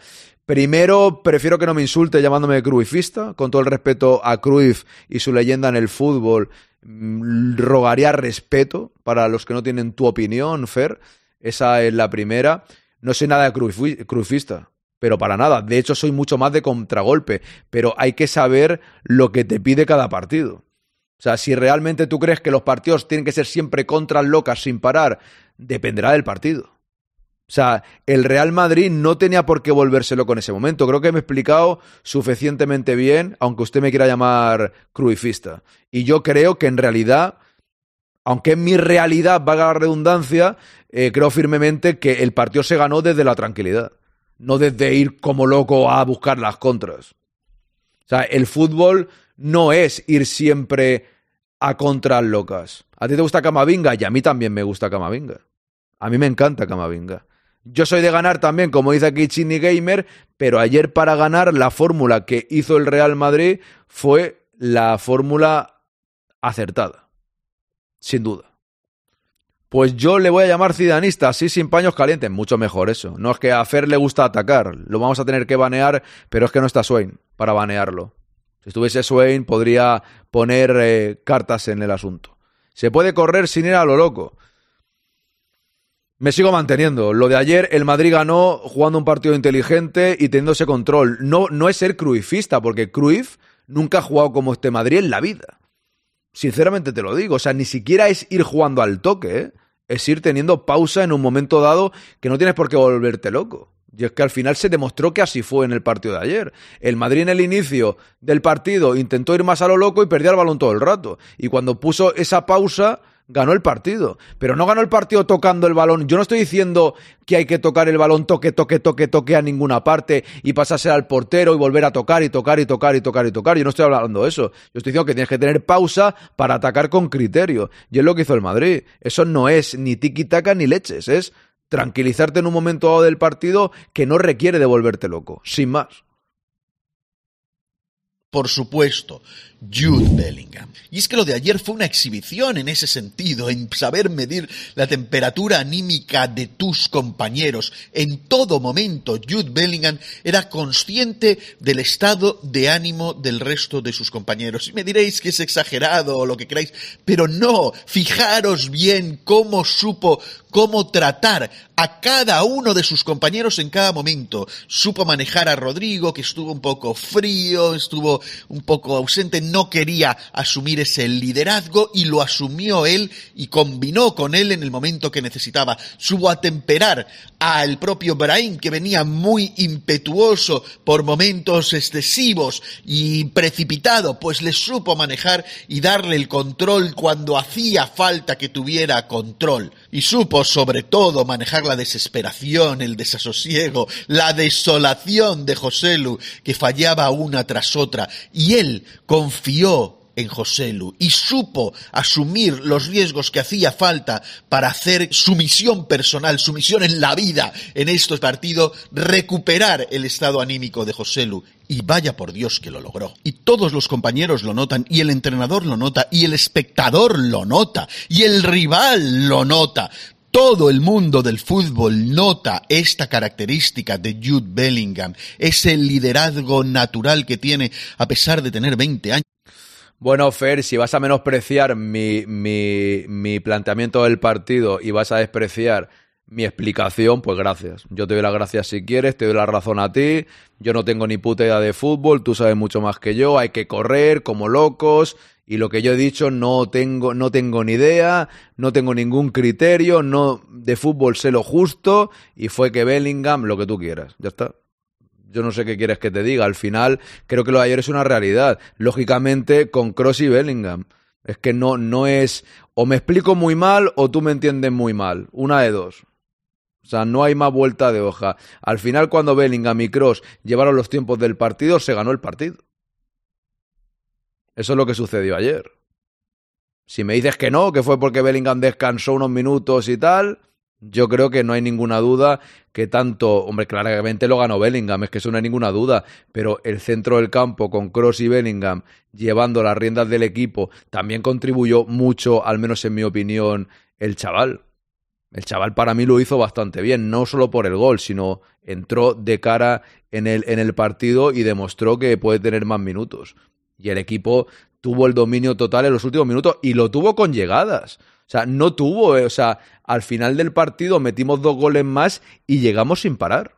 Primero, prefiero que no me insulte llamándome cruifista, con todo el respeto a Cruyff y su leyenda en el fútbol. Mm, rogaría respeto para los que no tienen tu opinión, Fer. Esa es la primera. No soy nada de cruifista, pero para nada. De hecho, soy mucho más de contragolpe. Pero hay que saber lo que te pide cada partido. O sea, si realmente tú crees que los partidos tienen que ser siempre contras locas sin parar, dependerá del partido. O sea, el Real Madrid no tenía por qué volvérselo con ese momento. Creo que me he explicado suficientemente bien, aunque usted me quiera llamar cruifista. Y yo creo que en realidad, aunque en mi realidad valga la redundancia, eh, creo firmemente que el partido se ganó desde la tranquilidad, no desde ir como loco a buscar las contras. O sea, el fútbol no es ir siempre a contras locas. A ti te gusta Camavinga y a mí también me gusta Camavinga. A mí me encanta Camavinga. Yo soy de ganar también, como dice aquí Chini Gamer, pero ayer para ganar la fórmula que hizo el Real Madrid fue la fórmula acertada. Sin duda. Pues yo le voy a llamar cidanista, así sin paños calientes. Mucho mejor eso. No es que a Fer le gusta atacar. Lo vamos a tener que banear, pero es que no está Swain para banearlo. Si estuviese Swain, podría poner eh, cartas en el asunto. Se puede correr sin ir a lo loco. Me sigo manteniendo. Lo de ayer, el Madrid ganó jugando un partido inteligente y teniendo ese control. No, no es ser cruifista, porque Cruyff nunca ha jugado como este Madrid en la vida. Sinceramente te lo digo. O sea, ni siquiera es ir jugando al toque, ¿eh? Es ir teniendo pausa en un momento dado que no tienes por qué volverte loco. Y es que al final se demostró que así fue en el partido de ayer. El Madrid en el inicio del partido intentó ir más a lo loco y perdía el balón todo el rato. Y cuando puso esa pausa ganó el partido. Pero no ganó el partido tocando el balón. Yo no estoy diciendo que hay que tocar el balón toque, toque, toque, toque a ninguna parte y pasarse al portero y volver a tocar y tocar y tocar y tocar y tocar. Yo no estoy hablando de eso. Yo estoy diciendo que tienes que tener pausa para atacar con criterio. Y es lo que hizo el Madrid. Eso no es ni tiki-taka ni leches. Es tranquilizarte en un momento dado del partido que no requiere de volverte loco. Sin más. Por supuesto, Jude Bellingham. Y es que lo de ayer fue una exhibición en ese sentido, en saber medir la temperatura anímica de tus compañeros. En todo momento, Jude Bellingham era consciente del estado de ánimo del resto de sus compañeros. Y me diréis que es exagerado o lo que queráis, pero no, fijaros bien cómo supo cómo tratar a cada uno de sus compañeros en cada momento. Supo manejar a Rodrigo, que estuvo un poco frío, estuvo un poco ausente, no quería asumir ese liderazgo y lo asumió él y combinó con él en el momento que necesitaba. Supo atemperar al propio Brahim, que venía muy impetuoso por momentos excesivos y precipitado, pues le supo manejar y darle el control cuando hacía falta que tuviera control. Y supo sobre todo manejar la desesperación, el desasosiego, la desolación de Joselu, que fallaba una tras otra, y él confió en Joselu y supo asumir los riesgos que hacía falta para hacer su misión personal, su misión en la vida en este partido, recuperar el estado anímico de Joselu. Y vaya por Dios que lo logró. Y todos los compañeros lo notan, y el entrenador lo nota, y el espectador lo nota, y el rival lo nota todo el mundo del fútbol nota esta característica de Jude Bellingham, ese liderazgo natural que tiene a pesar de tener 20 años. Bueno, Fer, si vas a menospreciar mi, mi, mi planteamiento del partido y vas a despreciar mi explicación, pues gracias. Yo te doy las gracias si quieres, te doy la razón a ti. Yo no tengo ni puta idea de fútbol, tú sabes mucho más que yo. Hay que correr como locos. Y lo que yo he dicho, no tengo, no tengo ni idea, no tengo ningún criterio, no de fútbol sé lo justo. Y fue que Bellingham, lo que tú quieras. Ya está. Yo no sé qué quieres que te diga. Al final, creo que lo de ayer es una realidad. Lógicamente, con Cross y Bellingham. Es que no, no es. O me explico muy mal o tú me entiendes muy mal. Una de dos. O sea, no hay más vuelta de hoja. Al final, cuando Bellingham y Cross llevaron los tiempos del partido, se ganó el partido. Eso es lo que sucedió ayer. Si me dices que no, que fue porque Bellingham descansó unos minutos y tal, yo creo que no hay ninguna duda que tanto, hombre, claramente lo ganó Bellingham, es que eso no hay ninguna duda, pero el centro del campo con Cross y Bellingham llevando las riendas del equipo también contribuyó mucho, al menos en mi opinión, el chaval. El chaval para mí lo hizo bastante bien, no solo por el gol, sino entró de cara en el, en el partido y demostró que puede tener más minutos. Y el equipo tuvo el dominio total en los últimos minutos y lo tuvo con llegadas. O sea, no tuvo, eh, o sea, al final del partido metimos dos goles más y llegamos sin parar.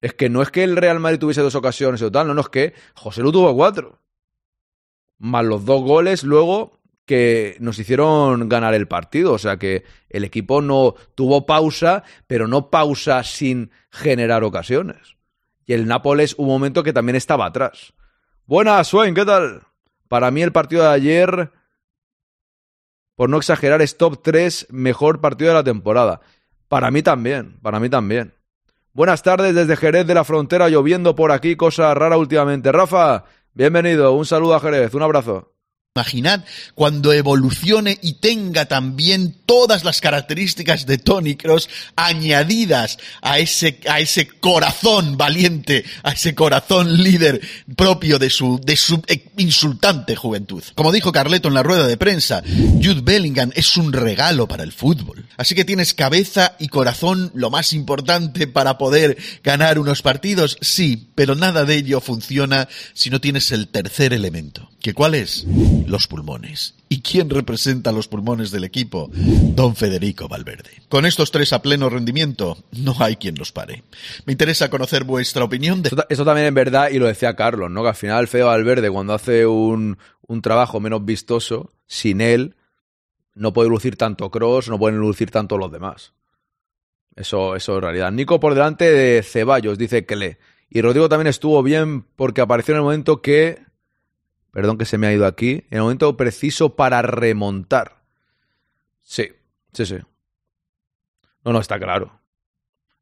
Es que no es que el Real Madrid tuviese dos ocasiones o tal, no, no es que José Lu tuvo cuatro. Más los dos goles luego que nos hicieron ganar el partido. O sea que el equipo no tuvo pausa, pero no pausa sin generar ocasiones. Y el Nápoles, un momento que también estaba atrás. Buenas, Swain, ¿qué tal? Para mí el partido de ayer, por no exagerar, es top 3 mejor partido de la temporada. Para mí también, para mí también. Buenas tardes desde Jerez de la Frontera, lloviendo por aquí, cosa rara últimamente. Rafa, bienvenido, un saludo a Jerez, un abrazo. Imaginad cuando evolucione y tenga también todas las características de Tony Cross añadidas a ese, a ese corazón valiente, a ese corazón líder propio de su, de su insultante juventud. Como dijo Carleto en la rueda de prensa, Jude Bellingham es un regalo para el fútbol. Así que tienes cabeza y corazón lo más importante para poder ganar unos partidos, sí, pero nada de ello funciona si no tienes el tercer elemento. ¿Que cuál es? Los pulmones. ¿Y quién representa los pulmones del equipo? Don Federico Valverde. Con estos tres a pleno rendimiento, no hay quien los pare. Me interesa conocer vuestra opinión de... Eso, también es verdad, y lo decía Carlos, ¿no? Que al final Fede Valverde, cuando hace un, un trabajo menos vistoso, sin él, no puede lucir tanto Cross, no pueden lucir tanto los demás. Eso, eso es realidad. Nico por delante de Ceballos, dice que le. Y Rodrigo también estuvo bien porque apareció en el momento que Perdón que se me ha ido aquí. En el momento preciso para remontar. Sí, sí, sí. No, no, está claro.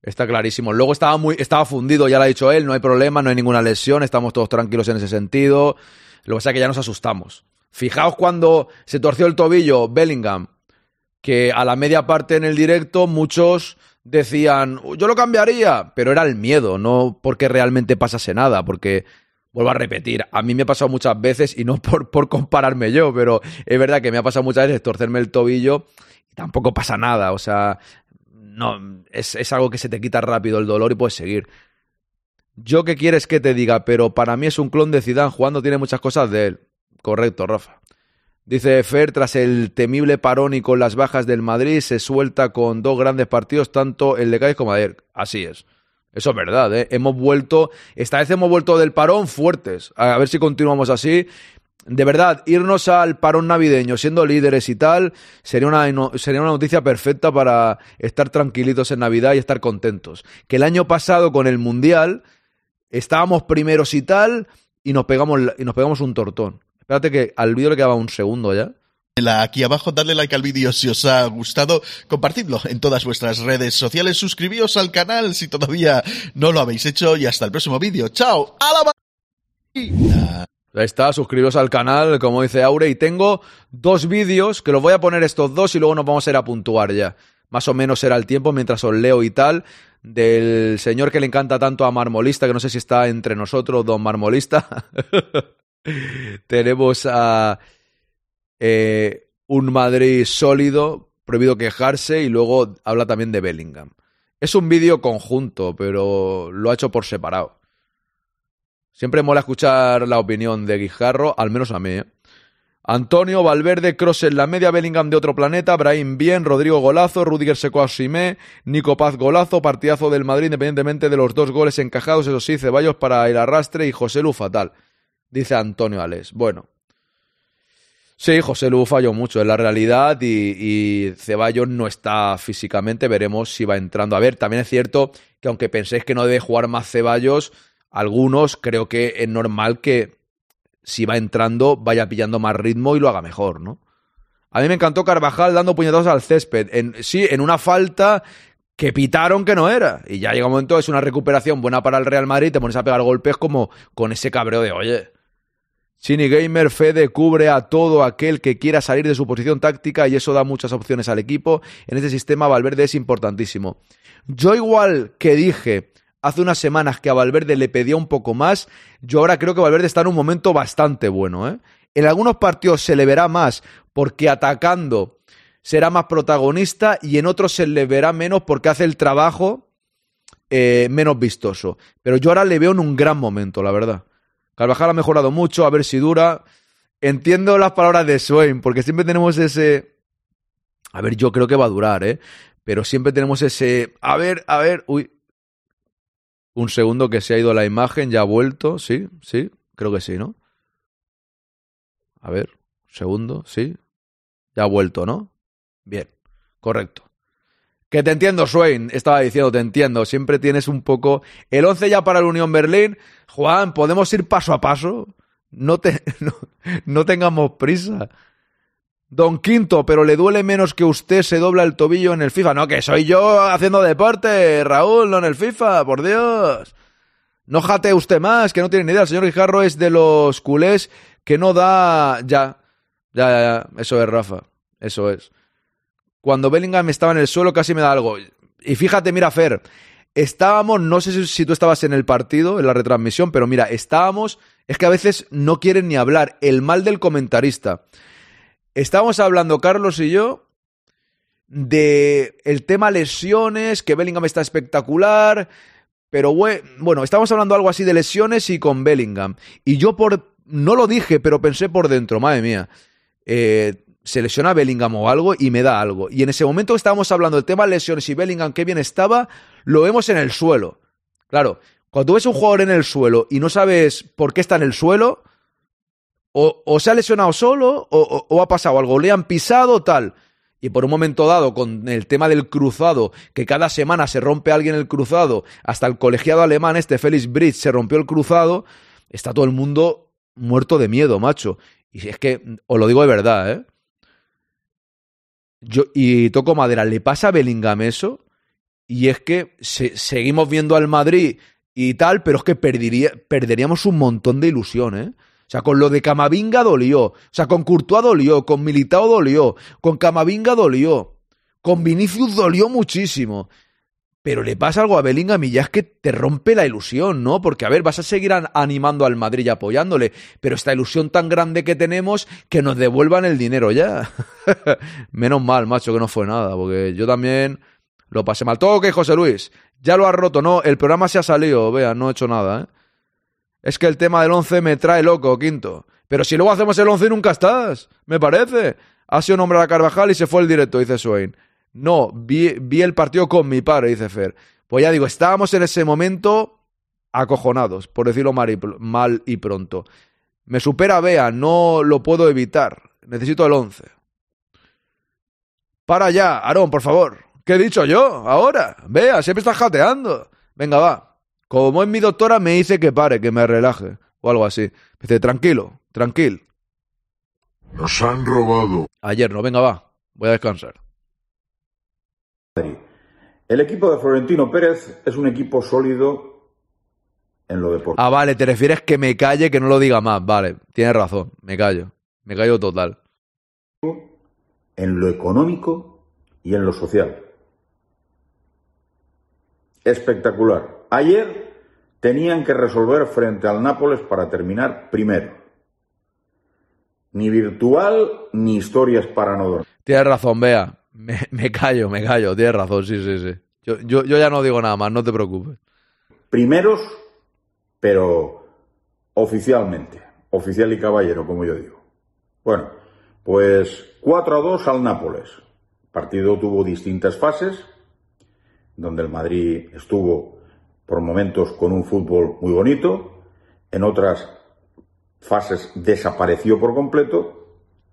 Está clarísimo. Luego estaba muy, estaba fundido, ya lo ha dicho él, no hay problema, no hay ninguna lesión, estamos todos tranquilos en ese sentido. Lo que pasa es que ya nos asustamos. Fijaos cuando se torció el tobillo Bellingham, que a la media parte en el directo muchos decían, yo lo cambiaría, pero era el miedo, no porque realmente pasase nada, porque vuelvo a repetir, a mí me ha pasado muchas veces, y no por, por compararme yo, pero es verdad que me ha pasado muchas veces torcerme el tobillo y tampoco pasa nada, o sea, no, es, es algo que se te quita rápido el dolor y puedes seguir. Yo qué quieres que te diga, pero para mí es un clon de Zidane, jugando tiene muchas cosas de él. Correcto, Rafa. Dice Fer, tras el temible parón y con las bajas del Madrid, se suelta con dos grandes partidos, tanto el de Cádiz como ayer. Así es. Eso es verdad, ¿eh? Hemos vuelto, esta vez hemos vuelto del parón fuertes. A ver si continuamos así. De verdad, irnos al parón navideño siendo líderes y tal, sería una, sería una noticia perfecta para estar tranquilitos en Navidad y estar contentos. Que el año pasado con el Mundial estábamos primeros y tal, y nos pegamos, y nos pegamos un tortón. Espérate que al vídeo le quedaba un segundo ya aquí abajo, dadle like al vídeo si os ha gustado, compartidlo en todas vuestras redes sociales, suscribíos al canal si todavía no lo habéis hecho y hasta el próximo vídeo. ¡Chao! ¡A la Ahí está, suscribiros al canal, como dice Aure, y tengo dos vídeos que los voy a poner estos dos y luego nos vamos a ir a puntuar ya. Más o menos será el tiempo mientras os leo y tal, del señor que le encanta tanto a Marmolista, que no sé si está entre nosotros, don Marmolista. Tenemos a eh, un Madrid sólido, prohibido quejarse y luego habla también de Bellingham. Es un vídeo conjunto, pero lo ha hecho por separado. Siempre mola escuchar la opinión de Guijarro, al menos a mí. ¿eh? Antonio, Valverde, Cross en la media, Bellingham de otro planeta, Brahim bien, Rodrigo golazo, Rudiger secó a Nico Paz golazo, partidazo del Madrid independientemente de los dos goles encajados, eso sí, Ceballos para el arrastre y José Lu fatal, dice Antonio Ales. Bueno, sí, José Lu falló mucho en la realidad y, Ceballos no está físicamente, veremos si va entrando. A ver, también es cierto que aunque penséis que no debe jugar más Ceballos, algunos creo que es normal que si va entrando, vaya pillando más ritmo y lo haga mejor, ¿no? A mí me encantó Carvajal dando puñetazos al césped. En, sí, en una falta que pitaron que no era. Y ya llega un momento, es una recuperación buena para el Real Madrid, te pones a pegar golpes como con ese cabreo de, oye, Gamer Fede cubre a todo aquel que quiera salir de su posición táctica y eso da muchas opciones al equipo. En este sistema Valverde es importantísimo. Yo igual que dije hace unas semanas que a Valverde le pedía un poco más, yo ahora creo que Valverde está en un momento bastante bueno. ¿eh? En algunos partidos se le verá más porque atacando será más protagonista y en otros se le verá menos porque hace el trabajo eh, menos vistoso. Pero yo ahora le veo en un gran momento, la verdad. Carvajal ha mejorado mucho, a ver si dura. Entiendo las palabras de Swain, porque siempre tenemos ese... A ver, yo creo que va a durar, ¿eh? Pero siempre tenemos ese... A ver, a ver, uy, un segundo que se ha ido la imagen, ya ha vuelto, sí, sí, creo que sí, ¿no? A ver, segundo, sí. Ya ha vuelto, ¿no? Bien, correcto. Que te entiendo, Swain, estaba diciendo, te entiendo. Siempre tienes un poco. El 11 ya para la Unión Berlín. Juan, ¿podemos ir paso a paso? No, te... no, no tengamos prisa. Don Quinto, pero le duele menos que usted se dobla el tobillo en el FIFA. No, que soy yo haciendo deporte, Raúl, no en el FIFA, por Dios. No jate usted más, que no tiene ni idea. El señor Guijarro es de los culés que no da. Ya, ya, ya, ya. Eso es, Rafa. Eso es. Cuando Bellingham estaba en el suelo casi me da algo. Y fíjate, mira, Fer. Estábamos, no sé si tú estabas en el partido, en la retransmisión, pero mira, estábamos. Es que a veces no quieren ni hablar. El mal del comentarista. Estábamos hablando, Carlos y yo, de el tema lesiones, que Bellingham está espectacular, pero bueno, estábamos hablando algo así de lesiones y con Bellingham. Y yo por no lo dije, pero pensé por dentro, madre mía. Eh, se lesiona Bellingham o algo y me da algo. Y en ese momento que estábamos hablando del tema lesiones y Bellingham, qué bien estaba, lo vemos en el suelo. Claro, cuando ves un jugador en el suelo y no sabes por qué está en el suelo, o, se ha lesionado solo o, ha pasado algo, le han pisado tal. Y por un momento dado, con el tema del cruzado, que cada semana se rompe alguien el cruzado, hasta el colegiado alemán, este Felix Bridge, se rompió el cruzado, está todo el mundo muerto de miedo, macho. Y es que, os lo digo de verdad, ¿eh? Yo, y toco madera, le pasa a Bellingham eso, y es que seguimos viendo al Madrid y tal, pero es que perderíamos un montón de ilusión, ¿eh? O sea, con lo de Camavinga dolió. O sea, con Courtois dolió. Con Militao dolió. Con Camavinga dolió. Con Vinicius dolió muchísimo. Pero le pasa algo a Bellingham y ya es que te rompe la ilusión, ¿no? Porque, a ver, vas a seguir animando al Madrid y apoyándole, pero esta ilusión tan grande que tenemos, que nos devuelvan el dinero ya. Menos mal, macho, que no fue nada, porque yo también lo pasé mal. Todo que José Luis, ya lo has roto, no, el programa se ha salido, vea, no he hecho nada, ¿eh? Es que el tema del 11 me trae loco, Quinto. Pero si luego hacemos el 11 y nunca estás, me parece. Ha sido nombrar a Carvajal y se fue el directo, dice Swain. No, vi, vi el partido con mi padre, dice Fer. Pues ya digo, estábamos en ese momento acojonados, por decirlo mal y, mal y pronto. Me supera Bea, no lo puedo evitar. Necesito el 11. Para allá, Aarón, por favor. ¿Qué he dicho yo? Ahora. Vea, siempre estás jateando. Venga, va. Como es mi doctora, me dice que pare, que me relaje, o algo así. Me dice, tranquilo, tranquilo. Nos han robado. Ayer no, venga, va, voy a descansar. El equipo de Florentino Pérez es un equipo sólido en lo deportivo. Ah, vale, te refieres que me calle, que no lo diga más. Vale, tienes razón, me callo. Me callo total. En lo económico y en lo social. Espectacular. Ayer tenían que resolver frente al Nápoles para terminar primero. Ni virtual ni historias para no dormir. Tienes razón, Bea. Me, callo, me callo. Tienes razón, sí, sí, sí. Yo, yo, yo ya no digo nada más, no te preocupes. Primeros, pero oficialmente. Oficial y caballero, como yo digo. Bueno, Pues 4 a 2 al Nápoles. El partido tuvo distintas fases, donde el Madrid estuvo por momentos con un fútbol muy bonito, en otras fases desapareció por completo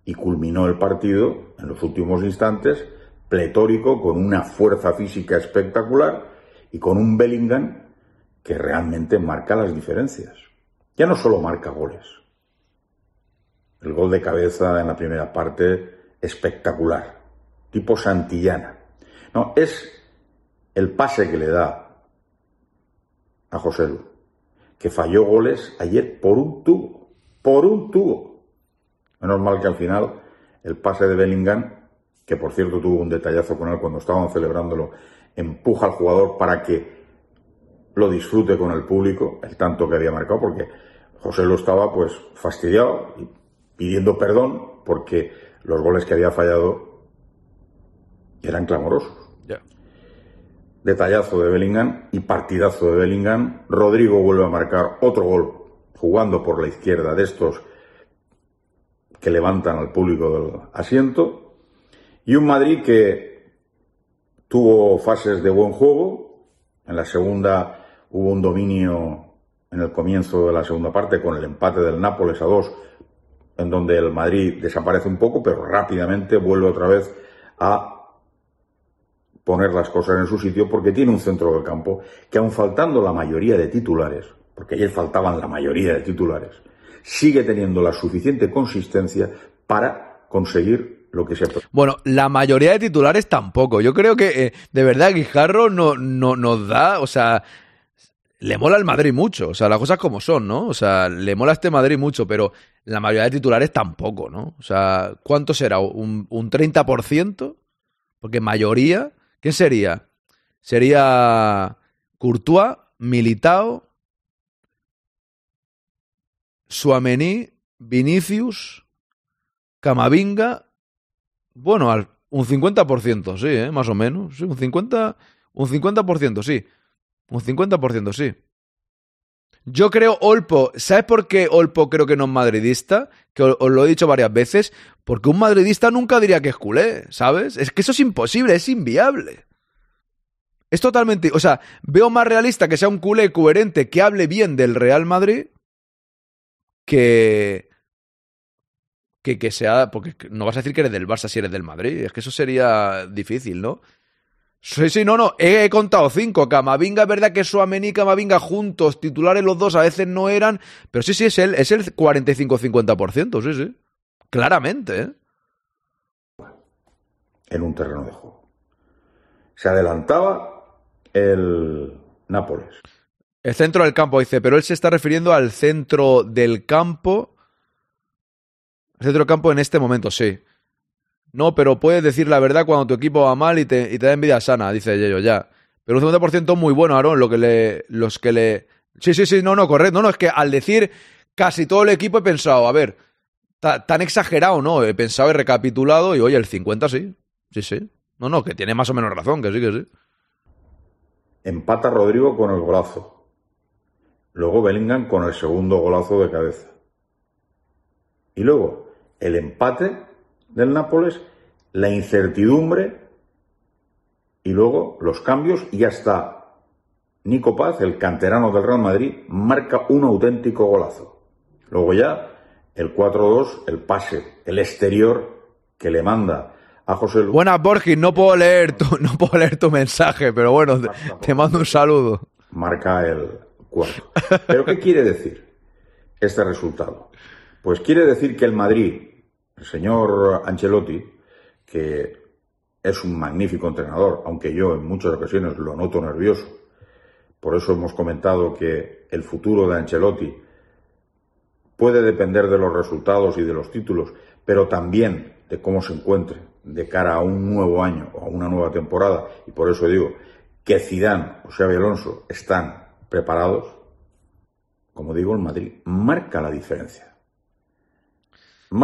y culminó el partido en los últimos instantes pletórico, con una fuerza física espectacular y con un Bellingham que realmente marca las diferencias. Ya no solo marca goles. El gol de cabeza en la primera parte espectacular, tipo Santillana. No, es el pase que le da a José Lu, que falló goles ayer por un tubo, por un tubo. Menos mal que al final el pase de Bellingham, que por cierto tuvo un detallazo con él cuando estaban celebrándolo, empuja al jugador para que lo disfrute con el público, el tanto que había marcado, porque José lo estaba pues fastidiado y pidiendo perdón porque los goles que había fallado eran clamorosos. Detallazo de Bellingham y partidazo de Bellingham. Rodrigo vuelve a marcar otro gol jugando por la izquierda de estos que levantan al público del asiento. Y un Madrid que tuvo fases de buen juego. En la segunda hubo un dominio en el comienzo de la segunda parte con el empate del Nápoles a dos, en donde el Madrid desaparece un poco, pero rápidamente vuelve otra vez a poner las cosas en su sitio porque tiene un centro del campo que aun faltando la mayoría de titulares, porque ayer faltaban la mayoría de titulares, sigue teniendo la suficiente consistencia para conseguir lo que se Bueno, la mayoría de titulares tampoco. Yo creo que eh, de verdad Guijarro no, no, nos da, o sea, le mola el Madrid mucho, o sea, las cosas como son, ¿no? O sea, le mola este Madrid mucho, pero la mayoría de titulares tampoco, ¿no? O sea, ¿cuánto será? ¿Un, un 30%? Porque mayoría, ¿qué sería? Sería Courtois, Militao, Suamení, Vinicius, Camavinga, bueno, un 50%, sí, ¿eh? más o menos, sí, un 50, un 50%, sí. Un 50%, sí. Yo creo Olpo, ¿sabes por qué Olpo creo que no es madridista? Que os lo he dicho varias veces, porque un madridista nunca diría que es culé, ¿sabes? Es que eso es imposible, es inviable. Es totalmente, o sea, veo más realista que sea un culé coherente que hable bien del Real Madrid que que, que sea, porque no vas a decir que eres del Barça si eres del Madrid, es que eso sería difícil, ¿no? Sí, sí, no, no, he, contado cinco. Camavinga, es verdad que Suamení y Camavinga juntos, titulares los dos, a veces no eran, pero sí, sí, es el, es el 45-50%, sí, sí. Claramente, ¿eh? En un terreno de juego. Se adelantaba el Nápoles. El centro del campo, dice, pero él se está refiriendo al centro del campo. Centro del campo en este momento, sí. No, pero puedes decir la verdad cuando tu equipo va mal y te, y te da envidia sana, dice Yello, ya. Pero un 50% es muy bueno, Aaron, lo que le, los que le... Sí, sí, sí, no, no, correcto. No, no, es que al decir casi todo el equipo he pensado, a ver, tan exagerado, ¿no? He pensado, he recapitulado y oye, el 50 sí. Sí, sí. No, no, que tiene más o menos razón, que sí, que sí. Empata Rodrigo con el golazo. Luego Bellingham con el segundo golazo de cabeza. Y luego el empate del Nápoles, la incertidumbre y luego los cambios y hasta Nico Paz, el canterano del Real Madrid, marca un auténtico golazo. Luego ya el 4-2, el pase, el exterior que le manda a José Luis. Buenas, Borges, no puedo leer tu, no puedo leer tu mensaje, pero bueno, te, mando un saludo. Marca el cuarto. ¿Pero qué quiere decir este resultado? Pues quiere decir que el Madrid el señor Ancelotti, que es un magnífico entrenador, aunque yo en muchas ocasiones lo noto nervioso, por eso hemos comentado que el futuro de Ancelotti puede depender de los resultados y de los títulos, pero también de cómo se encuentre de cara a un nuevo año o a una nueva temporada, y por eso digo que Zidane o Xavi Alonso están preparados, como digo, el Madrid marca la diferencia.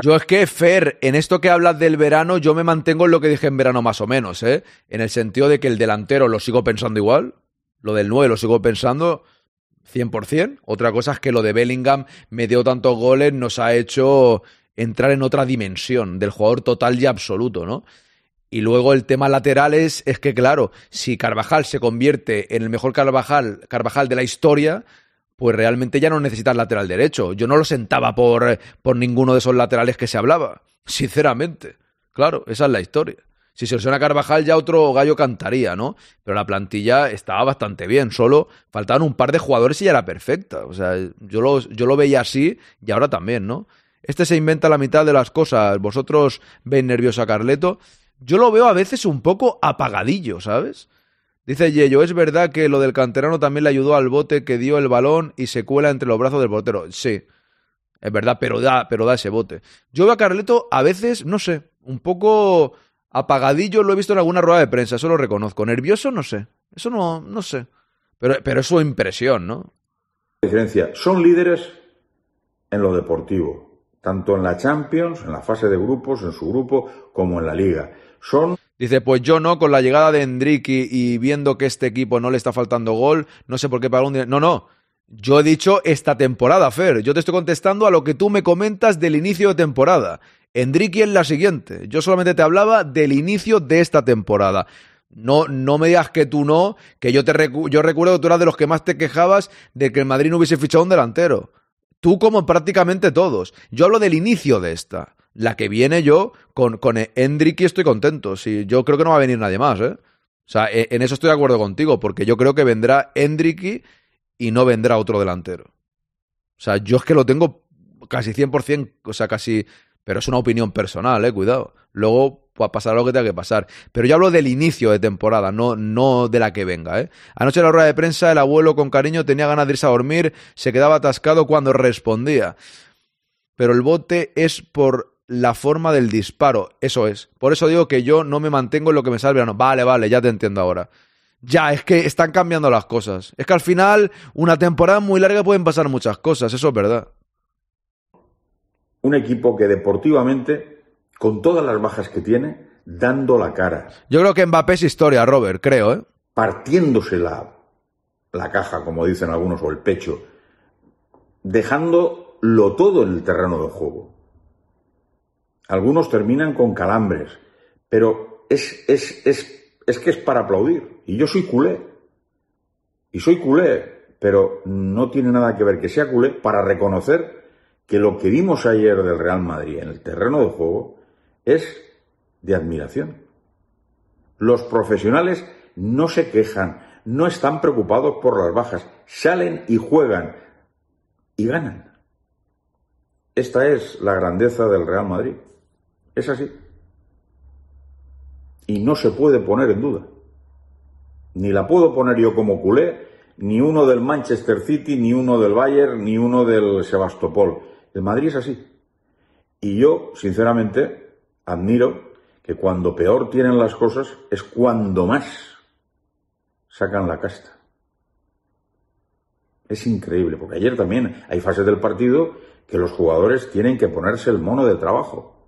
Yo es que, Fer, en esto que hablas del verano, yo me mantengo en lo que dije en verano más o menos, ¿eh? En el sentido de que el delantero lo sigo pensando igual, lo del 9 lo sigo pensando 100%. Otra cosa es que lo de Bellingham me dio tantos goles, nos ha hecho entrar en otra dimensión del jugador total y absoluto, ¿no? Y luego el tema laterales es que, claro, si Carvajal se convierte en el mejor Carvajal, Carvajal de la historia, pues realmente ya no necesitas lateral derecho. Yo no lo sentaba por, por ninguno de esos laterales que se hablaba, sinceramente. Claro, esa es la historia. Si se suena Carvajal, ya otro gallo cantaría, ¿no? Pero la plantilla estaba bastante bien, solo faltaban un par de jugadores y ya era perfecta. O sea, yo lo, yo lo veía así y ahora también, ¿no? Este se inventa la mitad de las cosas. Vosotros veis nervioso a Carleto. Yo lo veo a veces un poco apagadillo, ¿sabes? Dice Yello, es verdad que lo del canterano también le ayudó al bote que dio el balón y se cuela entre los brazos del portero. Sí, es verdad, pero da, pero da ese bote. Yo veo a Carleto a veces, no sé, un poco apagadillo, lo he visto en alguna rueda de prensa, eso lo reconozco. Nervioso, no sé. Eso no, no sé. Pero, pero es su impresión, ¿no? Diferencia, son líderes en lo deportivo, tanto en la Champions, en la fase de grupos, en su grupo, como en la Liga. Dice, pues yo no, con la llegada de Endrick y, viendo que este equipo no le está faltando gol, no sé por qué pagar un dinero. No, no. Yo he dicho esta temporada, Fer. Yo te estoy contestando a lo que tú me comentas del inicio de temporada. Endricky es la siguiente. Yo solamente te hablaba del inicio de esta temporada. No, no me digas que tú no, que yo te yo recuerdo que tú eras de los que más te quejabas de que el Madrid no hubiese fichado un delantero. Tú como prácticamente todos. Yo hablo del inicio de esta. La que viene yo, con, con Hendrick estoy contento. Sí, yo creo que no va a venir nadie más, ¿eh? O sea, e, en eso estoy de acuerdo contigo, porque yo creo que vendrá Hendrick y no vendrá otro delantero. O sea, yo es que lo tengo casi 100%, o sea, casi... Pero es una opinión personal, eh, cuidado. Luego pues, pasará lo que tenga que pasar. Pero yo hablo del inicio de temporada, no, no de la que venga, ¿eh? Anoche en la rueda de prensa, el abuelo con cariño tenía ganas de irse a dormir, se quedaba atascado cuando respondía. Pero el bote es por la forma del disparo. Eso es. Por eso digo que yo no me mantengo en lo que me sale verano. Vale, vale, ya te entiendo ahora. Ya, es que están cambiando las cosas. Es que al final, una temporada muy larga pueden pasar muchas cosas, eso es verdad. Un equipo que deportivamente, con todas las bajas que tiene, dando la cara. Yo creo que Mbappé es historia, Robert, creo, ¿eh? Partiéndose la, la caja, como dicen algunos, o el pecho, dejándolo todo en el terreno de juego. Algunos terminan con calambres, pero es, es, que es para aplaudir. Y yo soy culé. Y soy culé, pero no tiene nada que ver que sea culé para reconocer que lo que vimos ayer del Real Madrid en el terreno de juego es de admiración. Los profesionales no se quejan, no están preocupados por las bajas, salen y juegan y ganan. Esta es la grandeza del Real Madrid. Es así. Y no se puede poner en duda. Ni la puedo poner yo como culé, ni uno del Manchester City, ni uno del Bayern, ni uno del Sebastopol. El Madrid es así. Y yo, sinceramente, admiro que cuando peor tienen las cosas es cuando más sacan la casta. Es increíble, porque ayer también hay fases del partido que los jugadores tienen que ponerse el mono de trabajo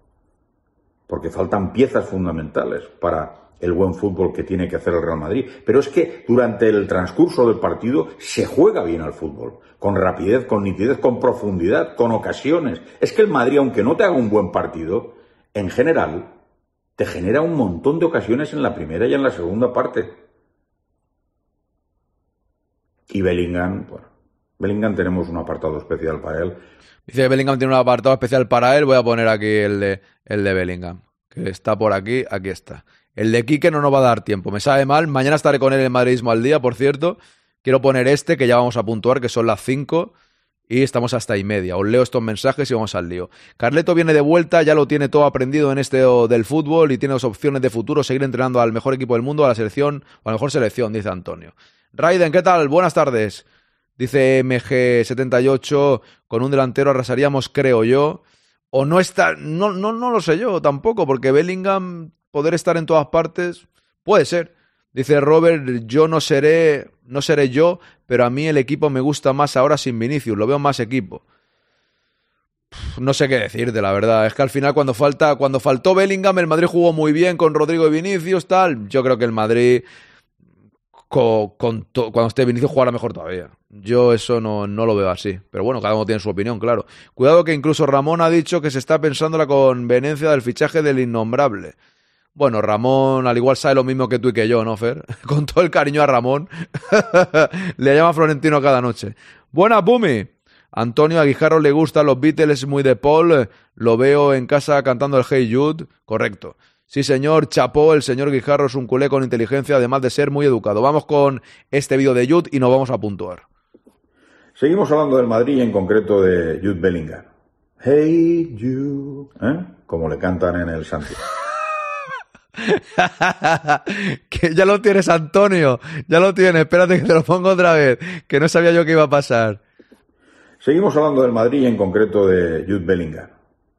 porque faltan piezas fundamentales para el buen fútbol que tiene que hacer el Real Madrid. Pero es que durante el transcurso del partido se juega bien al fútbol, con rapidez, con nitidez, con profundidad, con ocasiones. Es que el Madrid, aunque no te haga un buen partido, en general, te genera un montón de ocasiones en la primera y en la segunda parte. Y Bellingham, bueno, Bellingham tenemos un apartado especial para él. Dice que Bellingham tiene un apartado especial para él. Voy a poner aquí el de, el de Bellingham. Que está por aquí, aquí está. El de Quique no nos va a dar tiempo. Me sabe mal. Mañana estaré con él en Madridismo al día, por cierto. Quiero poner este, que ya vamos a puntuar, que son las 5 y estamos hasta y media. Os leo estos mensajes y vamos al lío. Carleto viene de vuelta, ya lo tiene todo aprendido en este del fútbol y tiene dos opciones de futuro, seguir entrenando al mejor equipo del mundo, a la selección o a la mejor selección, dice Antonio. Raiden, ¿qué tal? Buenas tardes. Dice MG78, con un delantero arrasaríamos, creo yo. O no está, no, no, no lo sé yo tampoco, porque Bellingham poder estar en todas partes, puede ser. Dice Robert, yo no seré, no seré yo, pero a mí el equipo me gusta más ahora sin Vinicius, lo veo más equipo. No sé qué decir de la verdad. Es que al final cuando falta, cuando faltó Bellingham, el Madrid jugó muy bien con Rodrigo y Vinicius, tal. Yo creo que el Madrid co- con cuando esté Vinicius jugará mejor todavía. Yo eso no, no lo veo así. Pero bueno, cada uno tiene su opinión, claro. Cuidado que incluso Ramón ha dicho que se está pensando la conveniencia del fichaje del innombrable. Bueno, Ramón al igual sabe lo mismo que tú y que yo, ¿no, Fer? Con todo el cariño a Ramón. le llama Florentino cada noche. Buena, Pumi. Antonio a Guijarro le gustan los Beatles, es muy de Paul. Lo veo en casa cantando el Hey Jude. Correcto. Sí, señor, chapó, el señor Guijarro es un culé con inteligencia, además de ser muy educado. Vamos con este vídeo de Jude y nos vamos a puntuar. Seguimos hablando del Madrid y en concreto de Jude Bellingham. Hey Jude, ¿eh? Como le cantan en el Santiago. que ya lo tienes, Antonio. Ya lo tienes. Espérate que te lo pongo otra vez. Que no sabía yo que iba a pasar. Seguimos hablando del Madrid y en concreto de Jude Bellingham.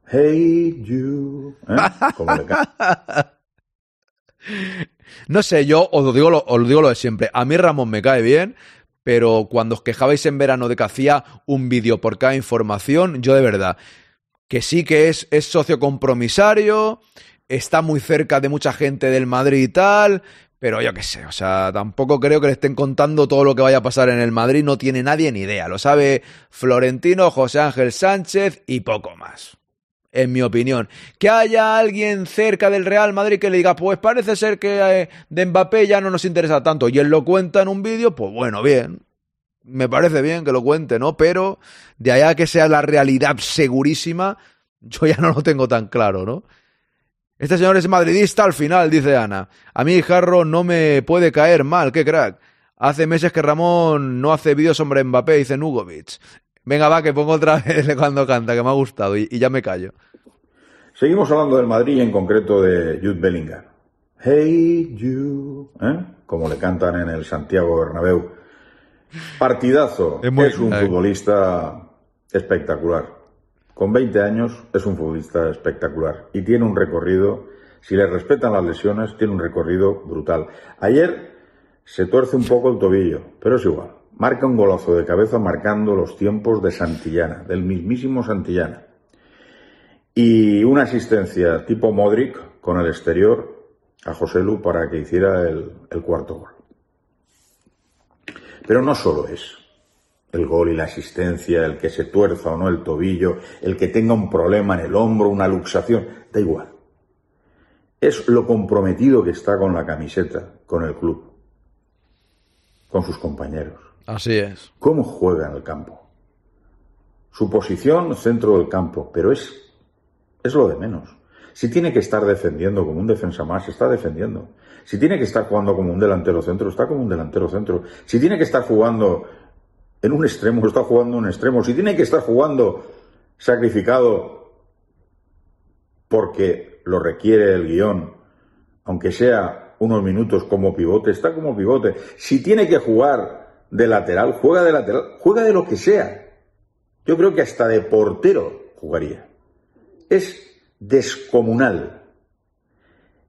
Hey Jude, ¿eh? No sé, yo os digo lo, os digo lo de siempre. A mí Ramón me cae bien, pero cuando os quejabais en verano de que hacía un vídeo por cada información, yo de verdad, que sí que es, es socio compromisario, está muy cerca de mucha gente del Madrid y tal, pero yo qué sé, o sea, tampoco creo que le estén contando todo lo que vaya a pasar en el Madrid, no tiene nadie ni idea, lo sabe Florentino, José Ángel Sánchez y poco más en mi opinión. Que haya alguien cerca del Real Madrid que le diga, pues parece ser que eh, de Mbappé ya no nos interesa tanto, y él lo cuenta en un vídeo, pues bueno, bien. Me parece bien que lo cuente, ¿no? Pero de allá que sea la realidad segurísima, yo ya no lo tengo tan claro, ¿no? Este señor es madridista al final, dice Ana. A mí Jarro no me puede caer mal, qué crack. Hace meses que Ramón no hace vídeos sobre Mbappé, dice Nugovic. Venga, va, que pongo otra vez cuando canta, que me ha gustado, y, y ya me callo. Seguimos hablando del Madrid y en concreto de Jude Bellingham. Hey Jude, ¿eh? Como le cantan en el Santiago Bernabéu. Partidazo. Es muy- un eh. futbolista espectacular. Con 20 años es un futbolista espectacular y tiene un recorrido, si le respetan las lesiones, tiene un recorrido brutal. Ayer se tuerce un poco el tobillo, pero es igual. Marca un golazo de cabeza marcando los tiempos de Santillana, del mismísimo Santillana. Y una asistencia tipo Modric con el exterior a José Lu para que hiciera el, el cuarto gol. Pero no solo es el gol y la asistencia, el que se tuerza o no el tobillo, el que tenga un problema en el hombro, una luxación, da igual. Es lo comprometido que está con la camiseta, con el club, con sus compañeros. Así es. ¿Cómo juega en el campo? Su posición, centro del campo, pero es, es lo de menos. Si tiene que estar defendiendo como un defensa más, está defendiendo. Si tiene que estar jugando como un delantero centro, está como un delantero centro. Si tiene que estar jugando en un extremo, está jugando en un extremo. Si tiene que estar jugando sacrificado porque lo requiere el guion, aunque sea unos minutos como pivote, está como pivote. Si tiene que jugar de lateral, juega de lateral, juega de lo que sea. Yo creo que hasta de portero jugaría. Es descomunal.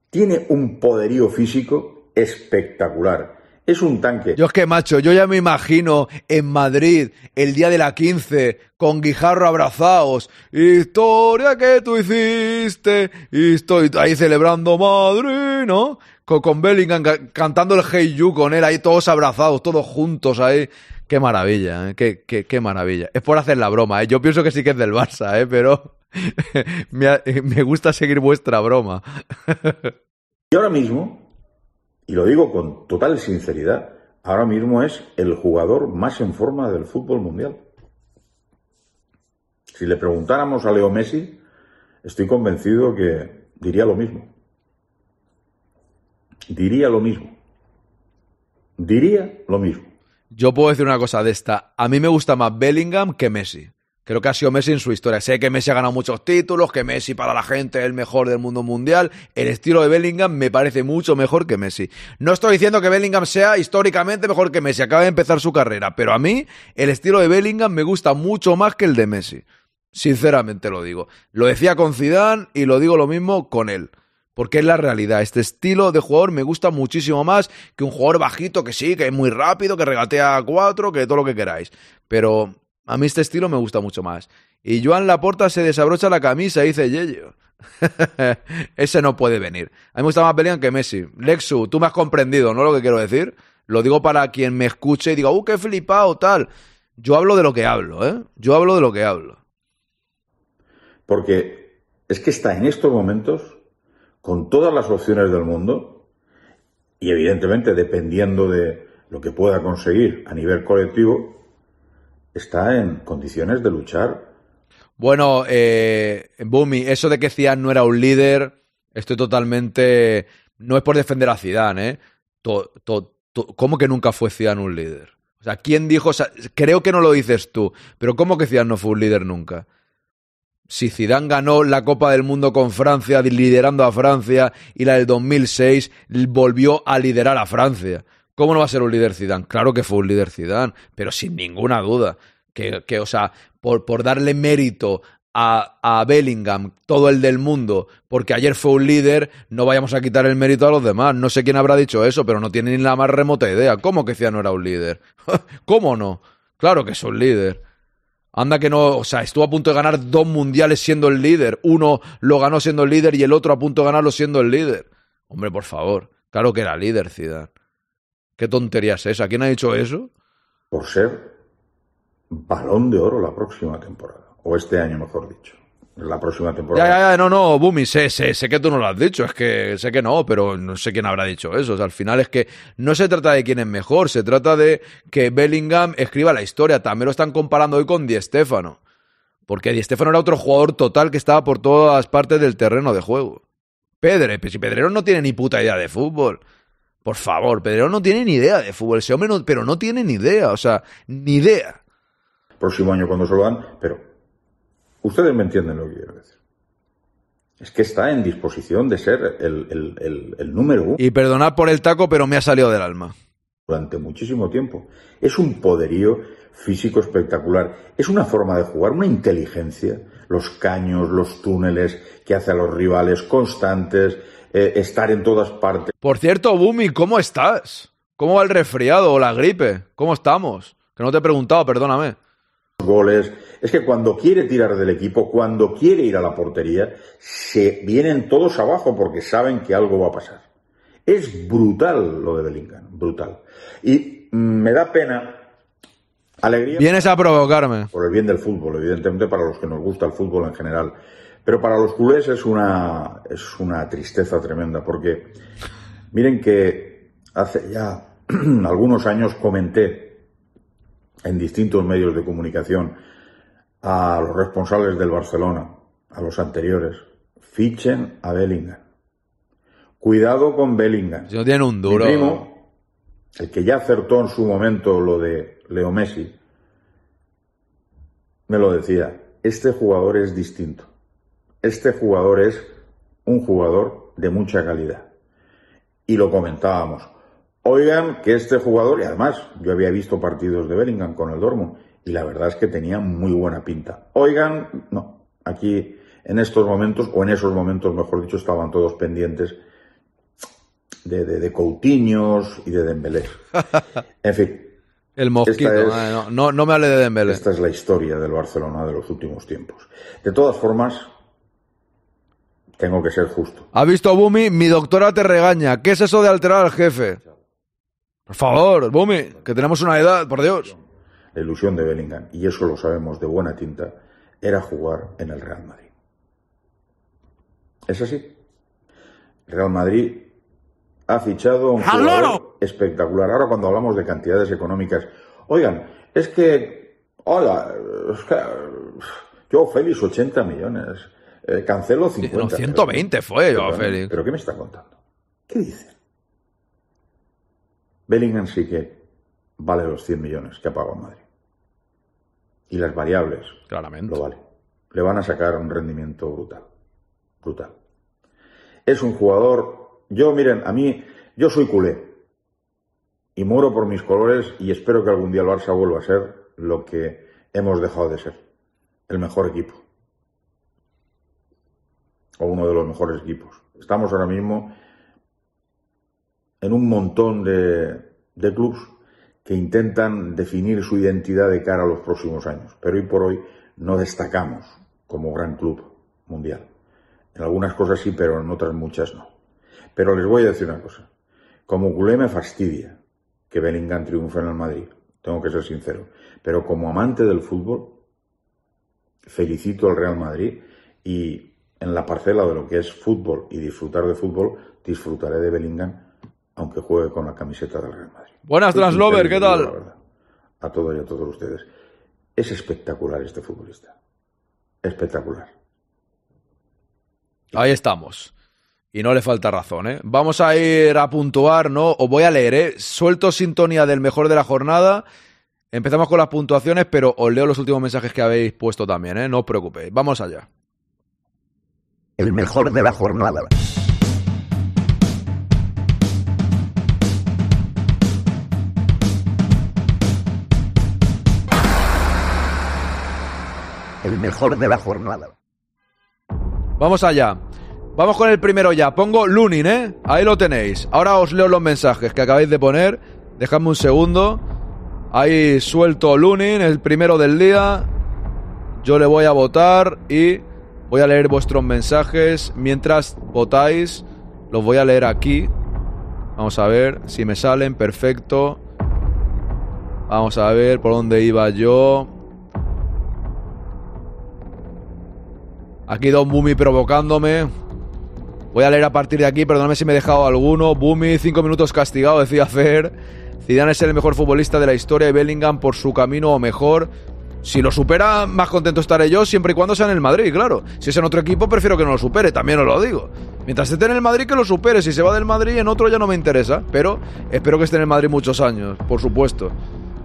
Tiene un poderío físico espectacular. Es un tanque. Yo es que, macho, yo ya me imagino en Madrid, el día de la 15, con Guijarro abrazados. Historia que tú hiciste. Y estoy ahí celebrando Madrid, ¿no? Con, Bellingham ca- cantando el Hey You con él ahí, todos abrazados, todos juntos ahí. Qué maravilla, ¿eh? qué, qué, qué maravilla. Es por hacer la broma, ¿eh? Yo pienso que sí que es del Barça, ¿eh? Pero me, me gusta seguir vuestra broma. Y ahora mismo, y lo digo con total sinceridad, ahora mismo es el jugador más en forma del fútbol mundial. Si le preguntáramos a Leo Messi, estoy convencido que diría lo mismo. Diría lo mismo. Diría lo mismo. Yo puedo decir una cosa de esta. A mí me gusta más Bellingham que Messi. Creo que ha sido Messi en su historia. Sé que Messi ha ganado muchos títulos, que Messi para la gente es el mejor del mundo mundial. El estilo de Bellingham me parece mucho mejor que Messi. No estoy diciendo que Bellingham sea históricamente mejor que Messi. Acaba de empezar su carrera. Pero a mí el estilo de Bellingham me gusta mucho más que el de Messi. Sinceramente lo digo. Lo decía con Zidane y lo digo lo mismo con él. Porque es la realidad. Este estilo de jugador me gusta muchísimo más que un jugador bajito que sí, que es muy rápido, que regatea a cuatro, que todo lo que queráis. Pero a mí este estilo me gusta mucho más. Y Joan Laporta se desabrocha la camisa, dice Yello. Ese no puede venir. A mí me gusta más Bellingham que Messi. Lexu, tú me has comprendido, ¿no? Lo que quiero decir. Lo digo para quien me escuche y diga, ¡uh, qué flipado, tal! Yo hablo de lo que hablo, ¿eh? Yo hablo de lo que hablo. Porque es que está en estos momentos con todas las opciones del mundo y evidentemente dependiendo de lo que pueda conseguir a nivel colectivo, está en condiciones de luchar. Bueno, eh, Bumi, eso de que Zidane no era un líder, estoy totalmente... No es por defender a Zidane, ¿eh? ¿Cómo que nunca fue Zidane un líder? O sea, ¿quién dijo? creo que no lo dices tú, pero ¿cómo que Zidane no fue un líder nunca? Si Zidane ganó la Copa del Mundo con Francia, liderando a Francia, y la del 2006 volvió a liderar a Francia. ¿Cómo no va a ser un líder Zidane? Claro que fue un líder Zidane, pero sin ninguna duda. Que, que o sea, por, por darle mérito a, a Bellingham, todo el del mundo, porque ayer fue un líder, no vayamos a quitar el mérito a los demás. No sé quién habrá dicho eso, pero no tiene ni la más remota idea. ¿Cómo que Zidane no era un líder? ¿Cómo no? Claro que es un líder. Anda que no, o sea, estuvo a punto de ganar dos mundiales siendo el líder. Uno lo ganó siendo el líder y el otro a punto de ganarlo siendo el líder. Hombre, por favor. Claro que era líder, Zidane. ¿Qué tontería es esa? ¿Quién ha dicho eso? por ser balón de oro la próxima temporada. O este año, mejor dicho. La próxima temporada. Ya, ya, ya, no, no, Bumi, sé, sé, sé que tú no lo has dicho, es que sé que no, pero no sé quién habrá dicho eso. O sea, al final es que no se trata de quién es mejor, se trata de que Bellingham escriba la historia. También lo están comparando hoy con Di Stéfano. Porque Di Stéfano era otro jugador total que estaba por todas partes del terreno de juego. Pedre, si Pedrero no tiene ni puta idea de fútbol. Por favor, Pedrero no tiene ni idea de fútbol. Ese hombre no, pero no tiene ni idea, o sea, ni idea. próximo año cuando se lo dan, pero ustedes me entienden lo que quiero decir. Es que está en disposición de ser el, el- el- el número uno Y perdonad por el taco, pero me ha salido del alma. durante muchísimo tiempo. Es un poderío físico espectacular. Es una forma de jugar, una inteligencia. Los caños, los túneles que hace a los rivales constantes, eh, estar en todas partes. Por cierto, Bumi, ¿cómo estás? ¿Cómo va el resfriado o la gripe? ¿Cómo estamos? Que no te he preguntado, perdóname. goles. Es que cuando quiere tirar del equipo, cuando quiere ir a la portería, se vienen todos abajo porque saben que algo va a pasar. Es brutal lo de Bellingham, brutal. Y me da pena, alegría Vienes a provocarme. por el bien del fútbol, evidentemente para los que nos gusta el fútbol en general. Pero para los culés es una, es una tristeza tremenda, porque miren que hace ya algunos años comenté en distintos medios de comunicación a los responsables del Barcelona, a los anteriores, fichen a Bellingham. Cuidado con Bellingham. Si no tienen un Mi duro. primo, el que ya acertó en su momento lo de Leo Messi, me lo decía, este jugador es distinto. Este jugador es un jugador de mucha calidad. Y lo comentábamos. Oigan que este jugador, y además yo había visto partidos de Bellingham con el Dortmund, y la verdad es que tenía muy buena pinta. Oigan, no, aquí en estos momentos, o en esos momentos, mejor dicho, estaban todos pendientes de, de, de Coutinhos y de Dembélé. En fin, El mosquito. Es- no, no, no me hable de Dembélé. esta es la historia del Barcelona de los últimos tiempos. De todas formas, tengo que ser justo. ¿Has visto, Bumi? Mi doctora te regaña. ¿Qué es eso de alterar al jefe? Por favor, Bumi, que tenemos una edad, por Dios. La ilusión de Bellingham, y eso lo sabemos de buena tinta, era jugar en el Real Madrid. Es así. Real Madrid ha fichado un ¡Al jugador espectacular. Ahora cuando hablamos de cantidades económicas, oigan, es que, hola, es que, yo Félix 80 millones, eh, Cancelo 50. No, 120 fue, Pero, Félix. ¿Pero qué me está contando? ¿Qué dice? Bellingham sí que vale los 100 millones que ha pagado Madrid. Y las variables Claramente. lo vale. Le van a sacar un rendimiento brutal. Brutal. Es un jugador. Yo, miren, a mí, yo soy culé. Y muero por mis colores y espero que algún día el Barça vuelva a ser lo que hemos dejado de ser. El mejor equipo. O uno de los mejores equipos. Estamos ahora mismo en un montón de, de clubes que intentan definir su identidad de cara a los próximos años. Pero hoy por hoy no destacamos como gran club mundial. En algunas cosas sí, pero en otras muchas no. Pero les voy a decir una cosa. Como culé me fastidia que Bellingham triunfe en el Madrid, tengo que ser sincero. Pero como amante del fútbol, felicito al Real Madrid y en la parcela de lo que es fútbol y disfrutar de fútbol, disfrutaré de Bellingham aunque juegue con la camiseta del Real Madrid. Buenas, Translover, ¿qué tal? A todos y a todos ustedes. Es espectacular este futbolista. Espectacular. Ahí estamos. Y no le falta razón, ¿eh? Vamos a ir a puntuar, ¿no? Os voy a leer, ¿eh? Suelto sintonía del mejor de la jornada. Empezamos con las puntuaciones, pero os leo los últimos mensajes que habéis puesto también, ¿eh? No os preocupéis. Vamos allá. El mejor de la jornada. El mejor de la jornada. Vamos allá. Vamos con el primero ya. Pongo Lunin, ¿eh? Ahí lo tenéis. Ahora os leo los mensajes que acabáis de poner. Dejadme un segundo. Ahí suelto Lunin, el primero del día. Yo le voy a votar y voy a leer vuestros mensajes. Mientras votáis, los voy a leer aquí. Vamos a ver si me salen. Perfecto. Vamos a ver por dónde iba yo. Aquí Don Bumi provocándome. Voy a leer a partir de aquí, perdóname si me he dejado alguno. Bumi, cinco minutos castigado, decía Fer. Zidane es el mejor futbolista de la historia y Bellingham por su camino o mejor. Si lo supera, más contento estaré yo, siempre y cuando sea en el Madrid, claro. Si es en otro equipo, prefiero que no lo supere, también os lo digo. Mientras esté en el Madrid, que lo supere. Si se va del Madrid, en otro ya no me interesa. Pero espero que esté en el Madrid muchos años, por supuesto.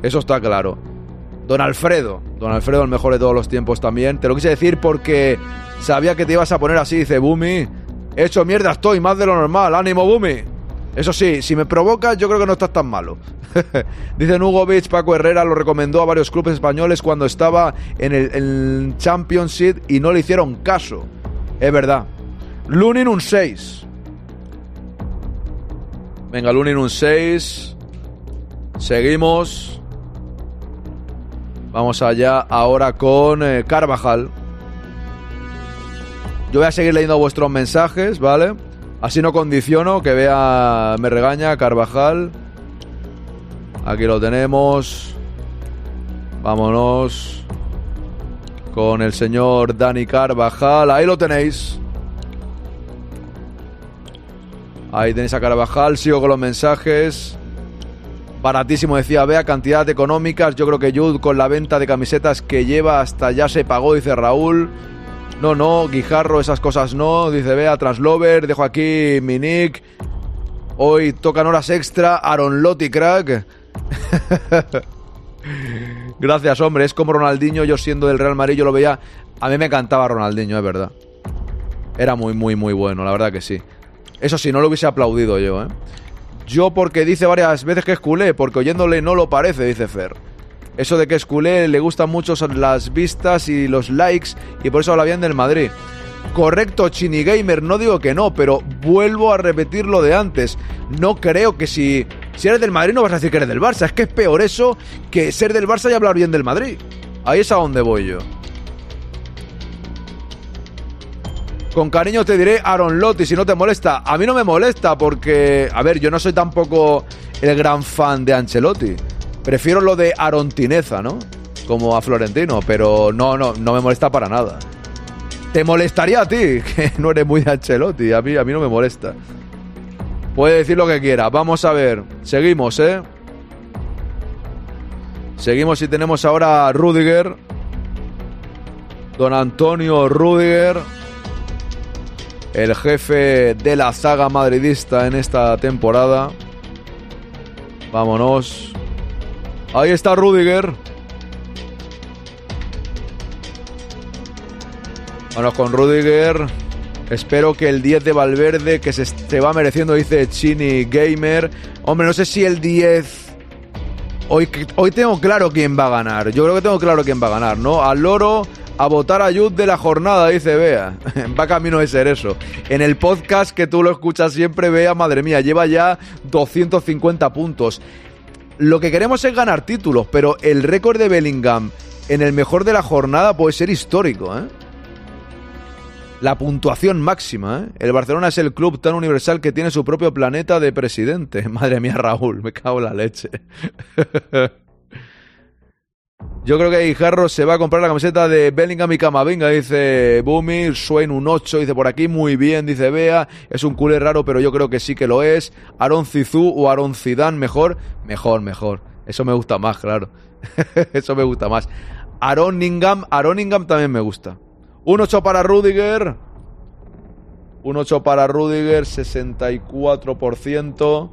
Eso está claro. Don Alfredo. Don Alfredo, el mejor de todos los tiempos también. Te lo quise decir porque sabía que te ibas a poner así. Dice, Bumi, hecho mierda estoy, más de lo normal. Ánimo, Bumi. Eso sí, si me provocas, yo creo que no estás tan malo. Dice Nugovic, Paco Herrera lo recomendó a varios clubes españoles cuando estaba en el, Championship y no le hicieron caso. Es verdad. Lunin un 6. Venga, Lunin un 6. Seguimos. Vamos allá ahora con eh, Carvajal. Yo voy a seguir leyendo vuestros mensajes, ¿vale? Así no condiciono que vea, me regaña Carvajal. Aquí lo tenemos. Vámonos con el señor Dani Carvajal. Ahí lo tenéis. Ahí tenéis a Carvajal. Sigo con los mensajes. Baratísimo, decía Vea, cantidad económicas. Yo creo que Jude con la venta de camisetas que lleva hasta ya se pagó, dice Raúl. No, no, Guijarro, esas cosas no. Dice, vea, Translover, dejo aquí mi nick. Hoy tocan horas extra. Aaron Lotti, crack. Gracias, hombre. Es como Ronaldinho. Yo siendo del Real Madrid, yo lo veía. A mí me encantaba Ronaldinho, es verdad. Era muy, muy, muy bueno, la verdad que sí. Eso sí, no lo hubiese aplaudido yo, ¿eh? Yo porque dice varias veces que es culé, porque oyéndole no lo parece, dice Fer. Eso de que es culé, le gustan mucho las vistas y los likes y por eso habla bien del Madrid. Correcto, Chini Gamer, no digo que no, pero vuelvo a repetir lo de antes. No creo que si, si eres del Madrid no vas a decir que eres del Barça. Es que es peor eso que ser del Barça y hablar bien del Madrid. Ahí es a donde voy yo. Con cariño te diré Aaron Lotti, si no te molesta. A mí no me molesta porque, a ver, yo no soy tampoco el gran fan de Ancelotti. Prefiero lo de Arontineza, ¿no? Como a Florentino, pero no, no, no me molesta para nada. ¿Te molestaría a ti? Que no eres muy de Ancelotti, a mí, a mí no me molesta. Puede decir lo que quiera. Vamos a ver. Seguimos, ¿eh? Seguimos y tenemos ahora a Rudiger. Don Antonio Rudiger. El jefe de la saga madridista en esta temporada. Vámonos. Ahí está Rudiger. Bueno, con Rudiger. Espero que el 10 de Valverde, que se, va mereciendo, dice Chini Gamer. Hombre, no sé si el 10. Hoy, hoy tengo claro quién va a ganar. Yo creo que tengo claro quién va a ganar, ¿no? Al loro a votar a Yud de la jornada, dice Bea. Va camino de ser eso. En el podcast que tú lo escuchas siempre, Bea, madre mía, lleva ya 250 puntos lo que queremos es ganar títulos, pero el récord de Bellingham en el mejor de la jornada puede ser histórico, ¿eh? La puntuación máxima, ¿eh? El Barcelona es el club tan universal que tiene su propio planeta de presidente. Madre mía, Raúl, me cago en la leche. Yo creo que Guijarro se va a comprar la camiseta de Bellingham y Camavinga, dice Boomy, Swain un 8, dice por aquí, muy bien, dice Bea, es un culé raro, pero yo creo que sí que lo es. Aaron Zizú o Aaron Zidane, mejor, mejor, mejor. Eso me gusta más, claro. Eso me gusta más. Aaron Ingham, Aaron Ingham también me gusta. Un 8 para Rudiger. Un 8 para Rudiger, 64%.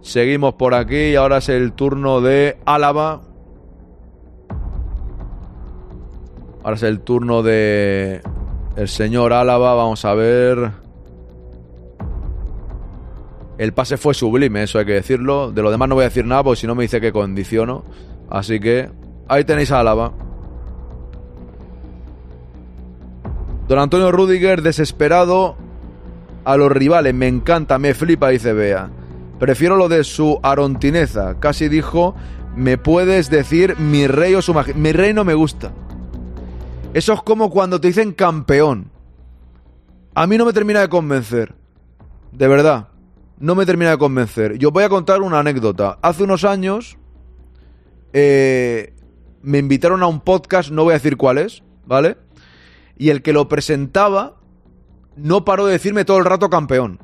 Seguimos por aquí y ahora es el turno de Álava. Ahora es el turno de el señor Álava. Vamos a ver. El pase fue sublime, eso hay que decirlo. De lo demás no voy a decir nada, porque si no me dice que condiciono. Así que ahí tenéis a Álava. Don Antonio Rudiger, desesperado a los rivales. Me encanta, me flipa, dice Bea. Prefiero lo de su arontineza. Casi dijo, me puedes decir mi rey o su majestad. Mi rey no me gusta. Eso es como cuando te dicen campeón. A mí no me termina de convencer. De verdad. No me termina de convencer. Yo voy a contar una anécdota. Hace unos años eh, me invitaron a un podcast, no voy a decir cuál es, ¿vale? Y el que lo presentaba no paró de decirme todo el rato campeón.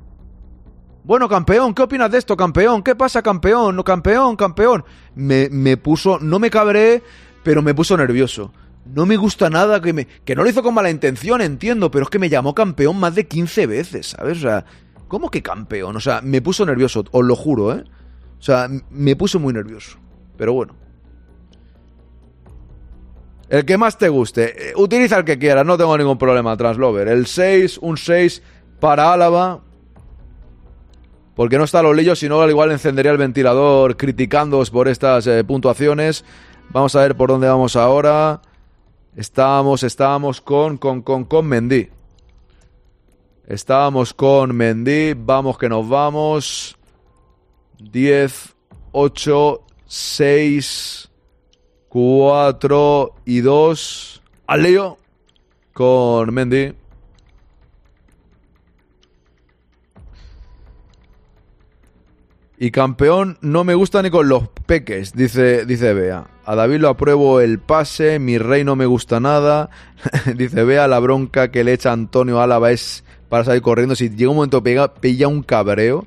Bueno, campeón, ¿qué opinas de esto, campeón? ¿Qué pasa, campeón? No, campeón, campeón. Me, me puso, no me cabré, pero me puso nervioso. No me gusta nada que me... Que no lo hizo con mala intención, entiendo, pero es que me llamó campeón más de 15 veces, ¿sabes? O sea, ¿cómo que campeón? O sea, me puso nervioso, os lo juro, ¿eh? O sea, me puso muy nervioso. Pero bueno. El que más te guste. Eh, Utiliza el que quieras, no tengo ningún problema, Translover. El 6, un 6 para Álava. Porque no está los lillos, sino al igual encendería el ventilador criticándoos por estas eh, puntuaciones. Vamos a ver por dónde vamos ahora. Estábamos, estábamos con, con, con, con Mendy. Estábamos con Mendy. Vamos que nos vamos. 10, 8, 6, 4 y 2. Al lío. Con Mendy. Y campeón no me gusta ni con los peques, dice, dice Bea. A David lo apruebo el pase, mi rey no me gusta nada. dice Bea, la bronca que le echa Antonio Álava es para salir corriendo. Si llega un momento pega, pilla un cabreo.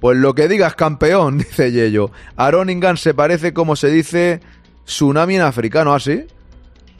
Pues lo que digas, campeón, dice Yello. Aroningan se parece como se dice tsunami en africano, ¿así?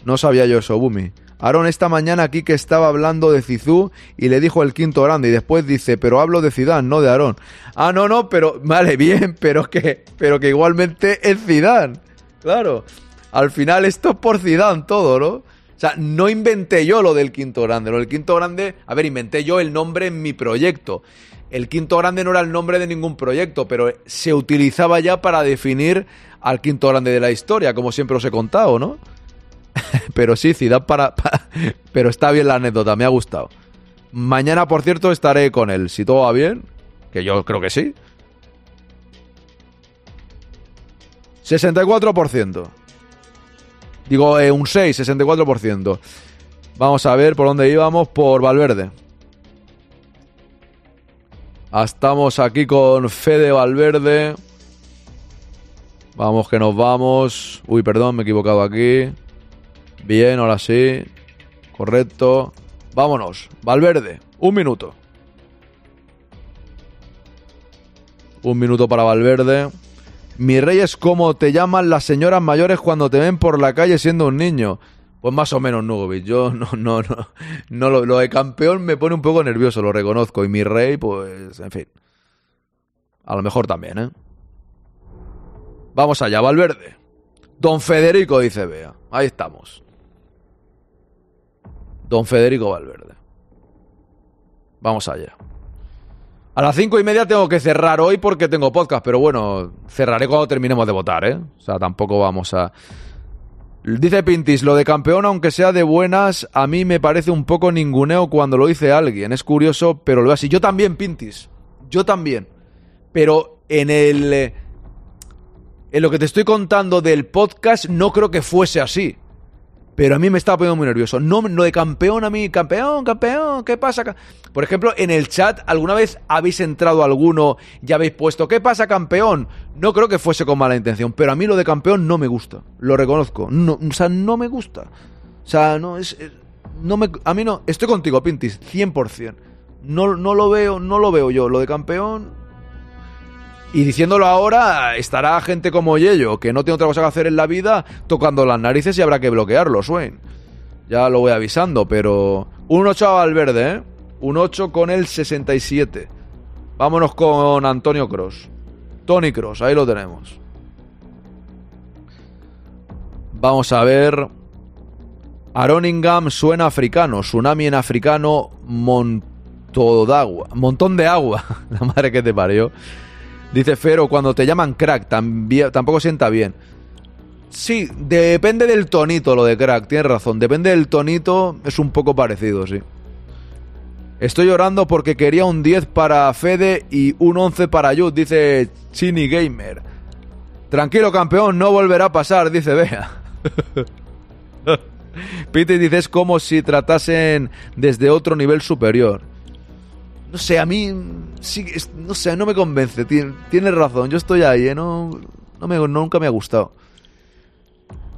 no sabía yo eso, Bumi. Aaron esta mañana aquí que estaba hablando de Cizú y le dijo el quinto grande y después dice, pero hablo de Zidane, no de Aaron. Ah, no, no, pero vale, bien, pero que pero que igualmente es Zidane. Claro. Al final esto es por Zidane todo, ¿no? O sea, no inventé yo lo del quinto grande, lo del quinto grande, a ver, inventé yo el nombre en mi proyecto. El quinto grande no era el nombre de ningún proyecto, pero se utilizaba ya para definir al quinto grande de la historia, como siempre os he contado, ¿no? pero sí, Zidane para, para, Pero está bien la anécdota, me ha gustado. Mañana, por cierto, estaré con él. Si todo va bien, que yo creo que sí. 64%. Digo, eh, un 6, 64%. Vamos a ver por dónde íbamos. Por Valverde. Estamos aquí con Fede Valverde. Vamos que nos vamos. Uy, perdón, me he equivocado aquí. Bien, ahora sí. Correcto. Vámonos. Valverde. Un minuto. Un minuto para Valverde. Mi rey es como te llaman las señoras mayores cuando te ven por la calle siendo un niño. Pues más o menos, Nugovic. Yo no, no, no. no lo, lo, de campeón me pone un poco nervioso, lo reconozco. Y mi rey, pues, en fin. A lo mejor también, ¿eh? Vamos allá, Valverde. Don Federico, dice Bea. Ahí estamos. Don Federico Valverde. Vamos allá. A las cinco y media tengo que cerrar hoy porque tengo podcast, pero bueno, cerraré cuando terminemos de votar, ¿eh? O sea, tampoco vamos a... Dice Pintis, lo de campeón, aunque sea de buenas, a mí me parece un poco ninguneo cuando lo dice alguien. Es curioso, pero lo veo así. Yo también, Pintis. Yo también. Pero en el... En lo que te estoy contando del podcast, no creo que fuese así. Pero a mí me estaba poniendo muy nervioso. No, lo de campeón a mí, campeón, campeón, ¿qué pasa? ca-?" Por ejemplo, en el chat, ¿alguna vez habéis entrado alguno y habéis puesto, ¿qué pasa, campeón? No creo que fuese con mala intención, pero a mí lo de campeón no me gusta. Lo reconozco. No, o sea, no me gusta. O sea, no es. es- No me, a mí no. Estoy contigo, Pintis, 100%. No, no lo veo, no lo veo yo. Lo de campeón. Y diciéndolo ahora, estará gente como Yello, que no tiene otra cosa que hacer en la vida, tocando las narices y habrá que bloquearlo, Swain. Ya lo voy avisando, pero. Un 8 a Valverde, ¿eh? Un 8 con el 67. Vámonos con Antonio Cross. Tony Cross, ahí lo tenemos. Vamos a ver. Aroningham suena africano. Tsunami en africano. Monto de agua. Montón de agua. La madre que te parió. Dice Fero, cuando te llaman crack, tampoco sienta bien. Sí, depende del tonito lo de crack, tienes razón. Depende del tonito, es un poco parecido, sí. Estoy llorando porque quería un 10 para Fede y un 11 para Yud, dice Chini Gamer. Tranquilo, campeón, no volverá a pasar, dice Bea. Pete dice, es como si tratasen desde otro nivel superior. No sé, a mí no sé, no me convence. Tien- Tienes razón, yo estoy ahí, ¿eh? No, no me, nunca me ha gustado.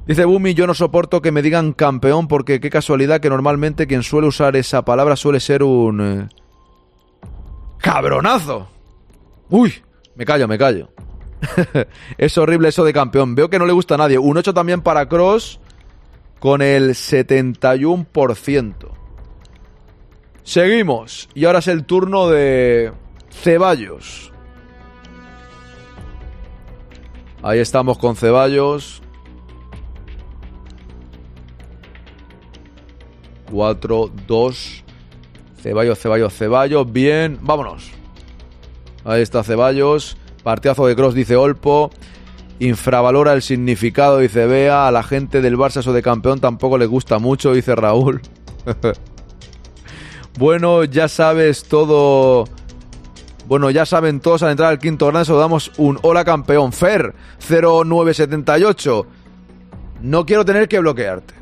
Dice Bumi, yo no soporto que me digan campeón porque qué casualidad que normalmente quien suele usar esa palabra suele ser un... eh, ¡Cabronazo! Uy, me callo, me callo. es horrible eso de campeón. Veo que no le gusta a nadie. Un 8 también para Cross con el 71%. Seguimos. Y ahora es el turno de Ceballos. Ahí estamos con Ceballos. 4, 2. Ceballos, Ceballos, Ceballos. Bien, vámonos. Ahí está Ceballos. Partidazo de Cross, dice Olpo. Infravalora el significado, dice Bea. A la gente del Barça eso de campeón tampoco le gusta mucho, dice Raúl. bueno, ya sabes todo. Bueno, ya saben todos al entrar al quinto solo damos un hola campeón. Fer 0978. No quiero tener que bloquearte.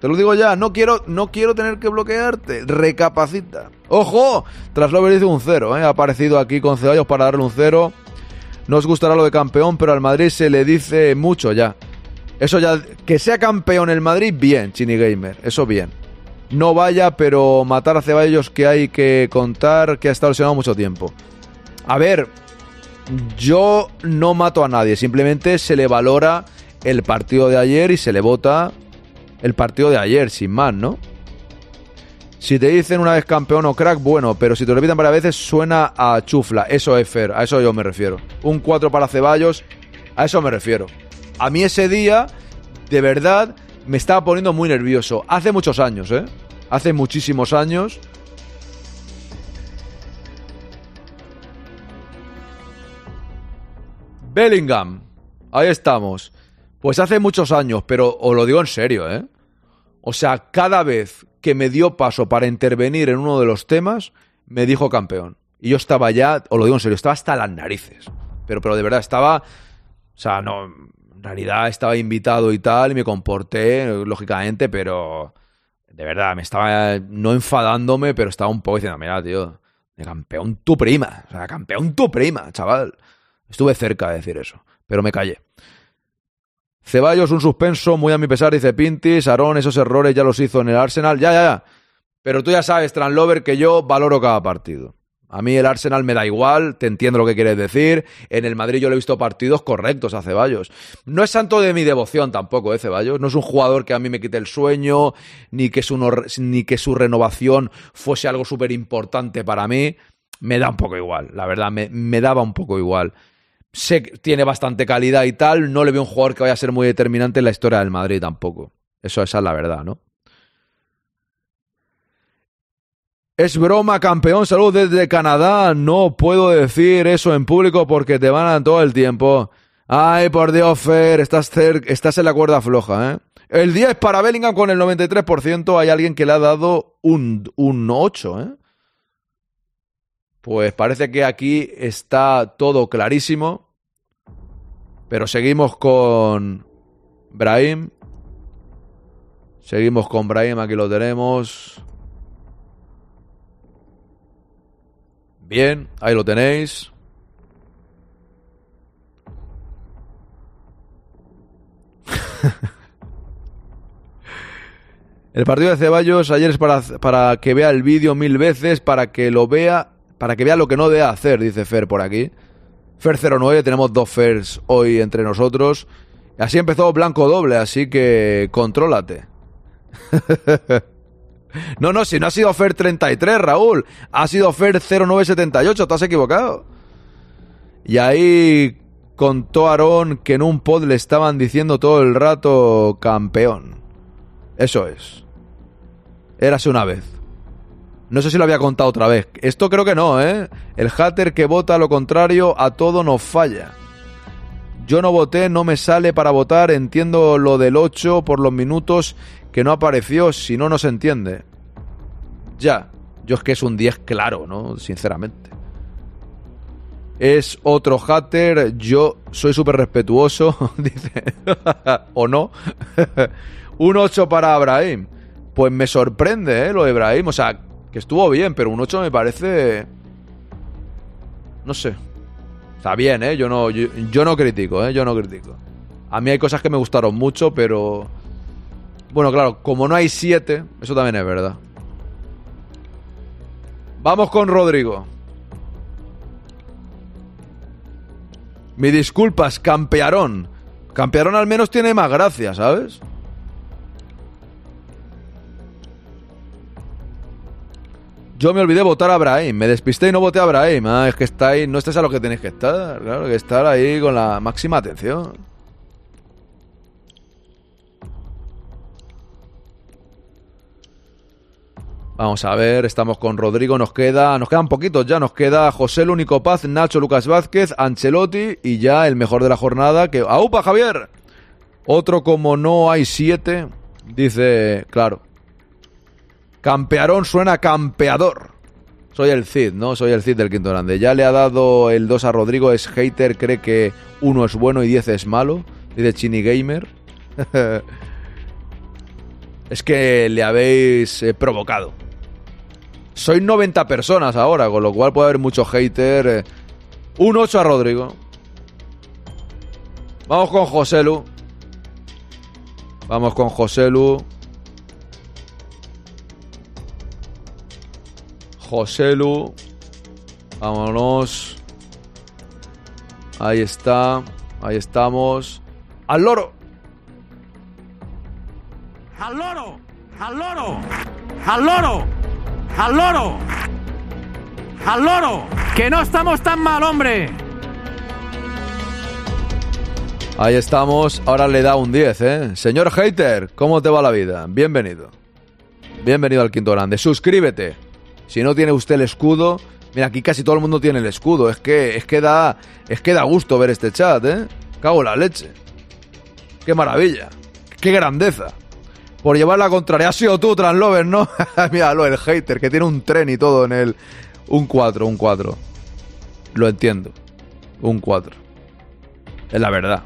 Te lo digo ya, no quiero, no quiero tener que bloquearte. Recapacita. ¡Ojo! Traslover dice un cero, ¿eh? Ha aparecido aquí con Ceballos para darle un cero. No os gustará lo de campeón, pero al Madrid se le dice mucho ya. Eso ya, que sea campeón el Madrid, bien, Chini Gamer, eso bien. No vaya, pero matar a Ceballos que hay que contar que ha estado lesionado mucho tiempo. A ver, yo no mato a nadie, simplemente se le valora el partido de ayer y se le vota el partido de ayer, sin más, ¿no? Si te dicen una vez campeón o crack, bueno, pero si te lo repitan varias veces suena a chufla. Eso es fair, a eso yo me refiero. Un 4 para Ceballos, a eso me refiero. A mí ese día, de verdad, me estaba poniendo muy nervioso. Hace muchos años, ¿eh? Hace muchísimos años. Bellingham. Ahí estamos. Pues hace muchos años, pero os lo digo en serio, ¿eh? O sea, cada vez que me dio paso para intervenir en uno de los temas, me dijo campeón. Y yo estaba ya, os lo digo en serio, estaba hasta las narices. Pero, pero de verdad, estaba. O sea, no. Realidad estaba invitado y tal, y me comporté, lógicamente, pero. De verdad, me estaba no enfadándome, pero estaba un poco diciendo, mira, tío, de campeón tu prima. O sea, campeón tu prima, chaval. Estuve cerca de decir eso, pero me callé. Ceballos, un suspenso, muy a mi pesar, dice Pintis. Aarón, esos errores ya los hizo en el Arsenal. Ya, ya, ya. Pero tú ya sabes, Tranlover, que yo valoro cada partido. A mí el Arsenal me da igual, te entiendo lo que quieres decir. En el Madrid yo le he visto partidos correctos a Ceballos. No es santo de mi devoción tampoco, ¿eh, Ceballos? No es un jugador que a mí me quite el sueño, ni que su, ni que su renovación fuese algo súper importante para mí. Me da un poco igual, la verdad, me, me daba un poco igual. Sé que tiene bastante calidad y tal, no le veo un jugador que vaya a ser muy determinante en la historia del Madrid tampoco. Eso esa es la verdad, ¿no? Es broma, campeón. Salud desde Canadá. No puedo decir eso en público porque te van a todo el tiempo. Ay, por Dios, Fer, estás en la cuerda floja, ¿eh? El 10 para Bellingham con el 93%. Hay alguien que le ha dado un, un 8, ¿eh? Pues parece que aquí está todo clarísimo. Pero seguimos con Brahim. Seguimos con Brahim, aquí lo tenemos. Bien, ahí lo tenéis. el partido de Ceballos ayer es para, para que vea el vídeo mil veces, para que lo vea, para que vea lo que no debe hacer, dice Fer por aquí. Fer 09, tenemos dos Fers hoy entre nosotros. Así empezó Blanco Doble, así que contrólate. no, no, si no ha sido Fer 33, Raúl. Ha sido Fer 0978, estás equivocado. Y ahí contó Aarón que en un pod le estaban diciendo todo el rato campeón. Eso es. Érase una vez. No sé si lo había contado otra vez. Esto creo que no, ¿eh? El hater que vota lo contrario a todo nos falla. Yo no voté, no me sale para votar, entiendo lo del 8 por los minutos que no apareció, si no, no se entiende. Ya, yo es que es un 10 claro, ¿no? Sinceramente. Es otro hater, yo soy súper respetuoso, dice. ¿O no? un 8 para Abraham. Pues me sorprende, ¿eh? Lo de Abraham. O sea, que estuvo bien, pero un 8 me parece... No sé. Está bien, ¿eh? Yo no, yo, no critico, ¿eh? Yo no critico. A mí hay cosas que me gustaron mucho, pero... Bueno, claro, como no hay 7, eso también es verdad. Vamos con Rodrigo. Mi disculpas, campearón. Campearón al menos tiene más gracia, ¿sabes? Yo me olvidé votar a Brahim, me despisté y no voté a Brahim. Ah, es que estáis, no estáis a lo que tenéis que estar, claro, que estar ahí con la máxima atención. Vamos a ver, estamos con Rodrigo, nos queda, nos quedan poquitos ya, nos queda José Único Paz, Nacho Lucas Vázquez, Ancelotti y ya el mejor de la jornada que ¡Aupa, Javier! Otro como no hay siete, dice, claro. Campearón suena campeador. Soy el Cid, ¿no? Soy el Cid del Quinto Grande. Ya le ha dado el 2 a Rodrigo, es hater, cree que uno es bueno y 10 es malo. Dice Chini Gamer. es que le habéis eh, provocado. Soy 90 personas ahora, con lo cual puede haber mucho hater. Eh. Un 8 a Rodrigo. Vamos con Joselu. Vamos con Joselu. Joselu. Vámonos. Ahí está. Ahí estamos. ¡Al loro! ¡Al loro! ¡Al loro! ¡Al loro! ¡Al loro! ¡Al loro! ¡Que no estamos tan mal, hombre! Ahí estamos, ahora le da un 10, ¿eh? Señor hater, ¿cómo te va la vida? Bienvenido. Bienvenido al Quinto Grande. Suscríbete. Si no tiene usted el escudo, mira, aquí casi todo el mundo tiene el escudo. Es que, es que da, es gusto ver este chat, ¿eh? Cago la leche. Qué maravilla. Qué grandeza por llevar la contraria. Ha sido tú, Translover, ¿no? Míralo, el hater, que tiene un tren y todo en el... Un 4, un 4. Lo entiendo. Un 4. Es la verdad.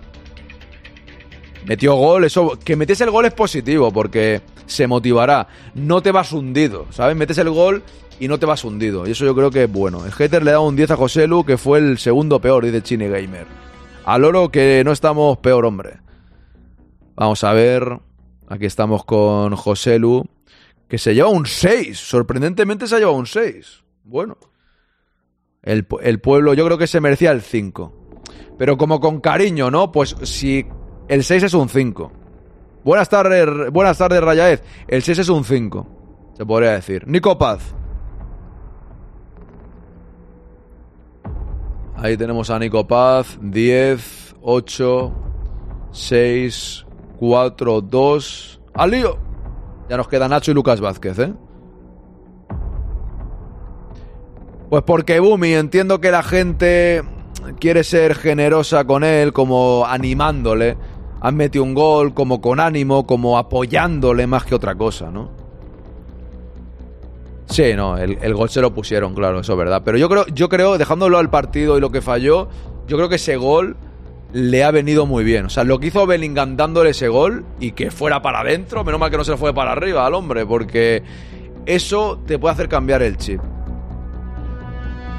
Metió gol. Que metes el gol es positivo, porque se motivará. No te vas hundido, ¿sabes? Metes el gol y no te vas hundido. Y eso yo creo que es bueno. El hater le da un 10 a Joselu, que fue el segundo peor, dice Chine Gamer. Al oro que no estamos peor, hombre. Vamos a ver... Aquí estamos con José Lu, que se lleva un 6. Sorprendentemente se ha llevado un 6. Bueno. El, el, pueblo yo creo que se merecía el 5. Pero como con cariño, ¿no? Pues si el 6 es un 5. Buenas tardes, buenas tardes, Rayaez. El 6 es un 5. Se podría decir. Nico Paz. Ahí tenemos a Nico Paz. 10, 8, 6, 4, 2. ¡Al lío! Ya nos queda Nacho y Lucas Vázquez, ¿eh? Pues porque Bumi, entiendo que la gente quiere ser generosa con él, como animándole. Han metido un gol, como con ánimo, como apoyándole más que otra cosa, ¿no? Sí, no, el, el, gol se lo pusieron, claro, eso es verdad. Pero yo creo, yo creo, dejándolo al partido y lo que falló, yo creo que ese gol le ha venido muy bien. O sea, lo que hizo Bellingham dándole ese gol y que fuera para adentro, menos mal que no se fue para arriba al hombre, porque eso te puede hacer cambiar el chip.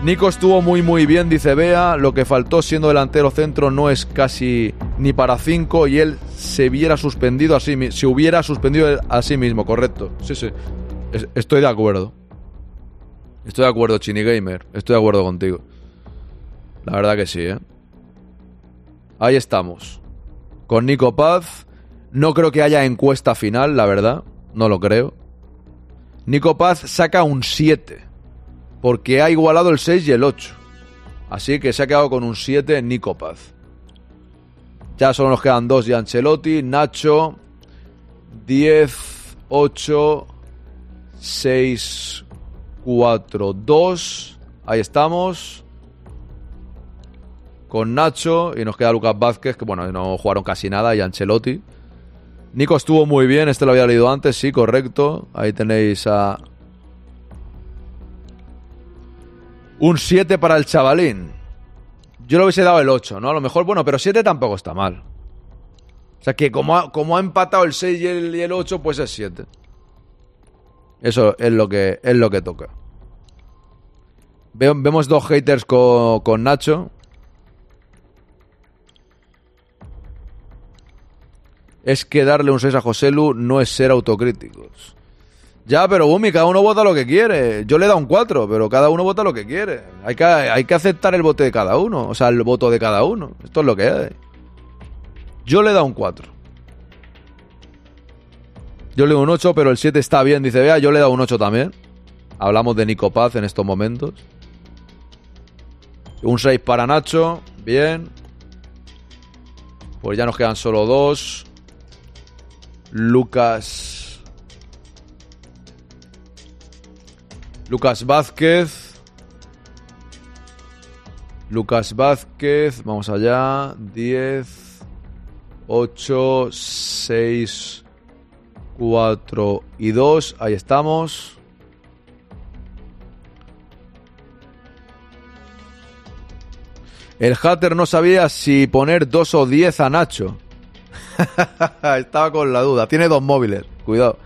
Nico estuvo muy muy bien, dice Bea. Lo que faltó siendo delantero centro no es casi ni para cinco y él se hubiera suspendido a sí mismo. Se hubiera suspendido a sí mismo, correcto. Sí, sí. Es- estoy de acuerdo. Estoy de acuerdo, Chini Gamer. Estoy de acuerdo contigo. La verdad que sí, ¿eh? Ahí estamos. Con Nico Paz. No creo que haya encuesta final, la verdad. No lo creo. Nico Paz saca un 7. Porque ha igualado el 6 y el 8. Así que se ha quedado con un 7 Nico Paz. Ya solo nos quedan dos de Ancelotti, Nacho, 10, 8, 6, 4, 2. Ahí estamos. Con Nacho y nos queda Lucas Vázquez, que bueno, no jugaron casi nada, y Ancelotti. Nico estuvo muy bien, este lo había leído antes, sí, correcto. Ahí tenéis a... Un 7 para el chavalín. Yo le hubiese dado el 8, ¿no? A lo mejor, bueno, pero 7 tampoco está mal. O sea que como ha, como ha empatado el 6 y el, y el 8, pues es 7. Eso es lo que, es lo que toca. Vemos dos haters con, con Nacho. Es que darle un 6 a Joselu no es ser autocríticos. Ya, pero Bumi, cada uno vota lo que quiere. Yo le he dado un 4, pero cada uno vota lo que quiere. Hay que, hay que aceptar el voto de cada uno. O sea, el voto de cada uno. Esto es lo que hay. Yo le he dado un 4. Yo le doy un 8, pero el 7 está bien. Dice, vea, yo le he dado un 8 también. Hablamos de Nico Paz en estos momentos. Un 6 para Nacho. Bien. Pues ya nos quedan solo dos. Lucas. Lucas Vázquez. Lucas Vázquez. Vamos allá. 10. 8. 6. 4 y 2. Ahí estamos. El hater no sabía si poner 2 o 10 a Nacho. Estaba con la duda. Tiene dos móviles. Cuidado.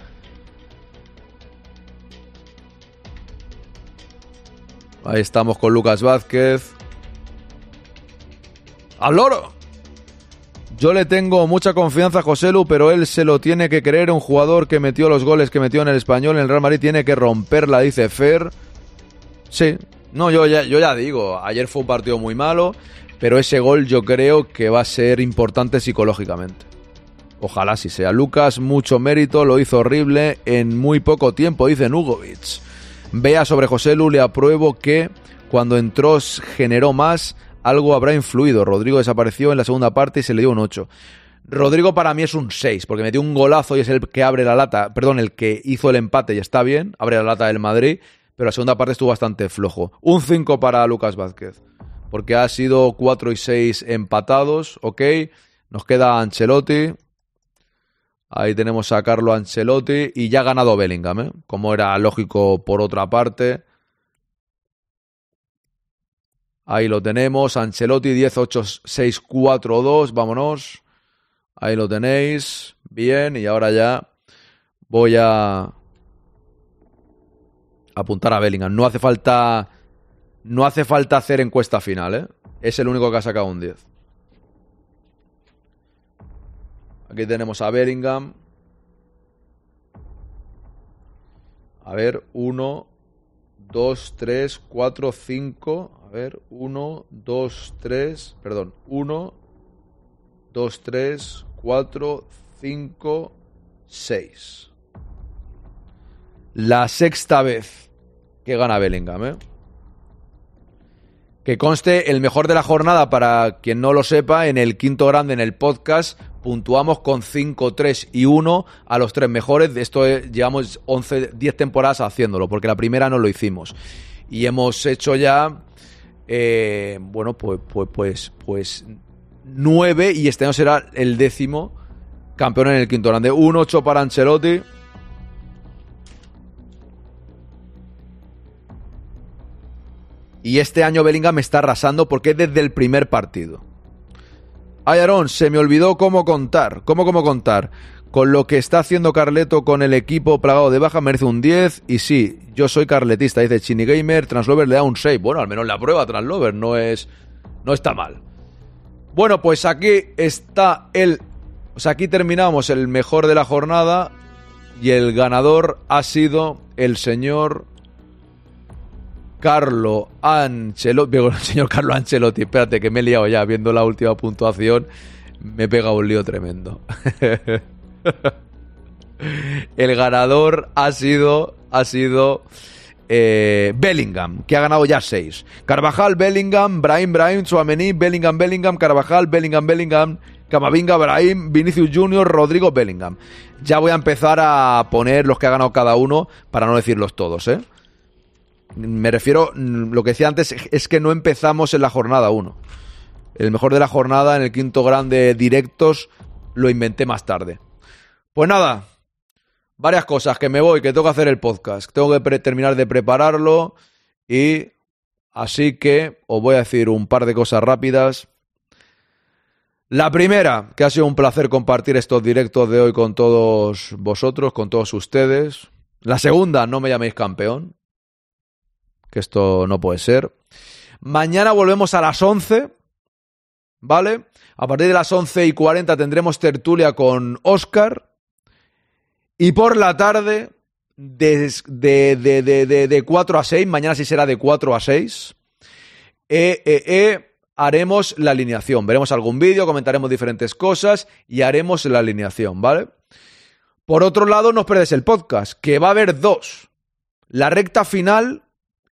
Ahí estamos con Lucas Vázquez. ¡Al loro! Yo le tengo mucha confianza a Joselu, pero él se lo tiene que creer. Un jugador que metió los goles que metió en el español en el Real Madrid tiene que romperla, dice Fer. Sí, no, yo ya, yo ya digo, ayer fue un partido muy malo, pero ese gol yo creo que va a ser importante psicológicamente. Ojalá así sea. Lucas, mucho mérito, lo hizo horrible en muy poco tiempo, dice Nugovic. Vea sobre José Lu, le apruebo que cuando entró generó más, algo habrá influido. Rodrigo desapareció en la segunda parte y se le dio un 8. Rodrigo para mí es un 6, porque metió un golazo y es el que abre la lata, perdón, el que hizo el empate y está bien, abre la lata del Madrid, pero la segunda parte estuvo bastante flojo. Un 5 para Lucas Vázquez, porque ha sido 4 y 6 empatados, ok. Nos queda Ancelotti. Ahí tenemos a Carlo Ancelotti y ya ha ganado Bellingham, ¿eh? como era lógico por otra parte. Ahí lo tenemos, Ancelotti 10, 8, 6, 4, 2, vámonos. Ahí lo tenéis, bien, y ahora ya voy a apuntar a Bellingham. No hace falta no hace falta hacer encuesta final, ¿eh? Es el único que ha sacado un 10. Aquí tenemos a Bellingham. A ver, 1, 2, 3, 4, 5. Ver, 1, 2, 3. Perdón, 1, 2, 3, 4, 5, 6. La sexta vez que gana Bellingham, ¿eh? Que conste el mejor de la jornada, para quien no lo sepa, en el quinto grande, en el podcast, puntuamos con 5, 3 y 1 a los tres mejores. De esto eh, llevamos 11, 10 temporadas haciéndolo, porque la primera no lo hicimos. Y hemos hecho ya, eh, bueno, pues, pues, pues, pues 9 y este año será el décimo campeón en el quinto grande. Un 8 para Ancelotti. Y este año Bellingham está arrasando porque es desde el primer partido. Ay, se me olvidó cómo contar. ¿Cómo, cómo contar? Con lo que está haciendo Carleto con el equipo plagado de baja merece un 10. Y sí, yo soy carletista. Dice Chini Gamer, Translover le da un 6. Bueno, al menos la prueba Translover no es. No está mal. Bueno, pues aquí está el. O sea, aquí terminamos el mejor de la jornada. Y el ganador ha sido el señor Carlo Ancelotti. El señor Carlo Ancelotti. Espérate, que me he liado ya viendo la última puntuación. Me he pegado un lío tremendo. el ganador ha sido. Ha sido. eh, Bellingham, que ha ganado ya 6. Carvajal, Bellingham, Brahim, Brahim, Suamení, Bellingham, Bellingham, Carvajal, Bellingham, Bellingham, Camavinga, Brahim, Vinicius Junior, Rodrigo, Bellingham. Ya voy a empezar a poner los que ha ganado cada uno para no decirlos todos, ¿eh? Me refiero, lo que decía antes es que no empezamos en la jornada 1. El mejor de la jornada en el quinto grande directos lo inventé más tarde. Pues nada, varias cosas, que me voy, que tengo que hacer el podcast, tengo que terminar de prepararlo y así que os voy a decir un par de cosas rápidas. La primera, que ha sido un placer compartir estos directos de hoy con todos vosotros, con todos ustedes. La segunda, no me llaméis campeón, que esto no puede ser. Mañana volvemos a las 11, ¿vale? A partir de las 11 y 40 tendremos tertulia con Oscar. Y por la tarde, de, de, de, de, de- de 4 a 6, mañana sí será de 4 a 6, eh, eh, eh, haremos la alineación. Veremos algún vídeo, comentaremos diferentes cosas y haremos la alineación, ¿vale? Por otro lado, no os perdáis el podcast, que va a haber dos. La recta final,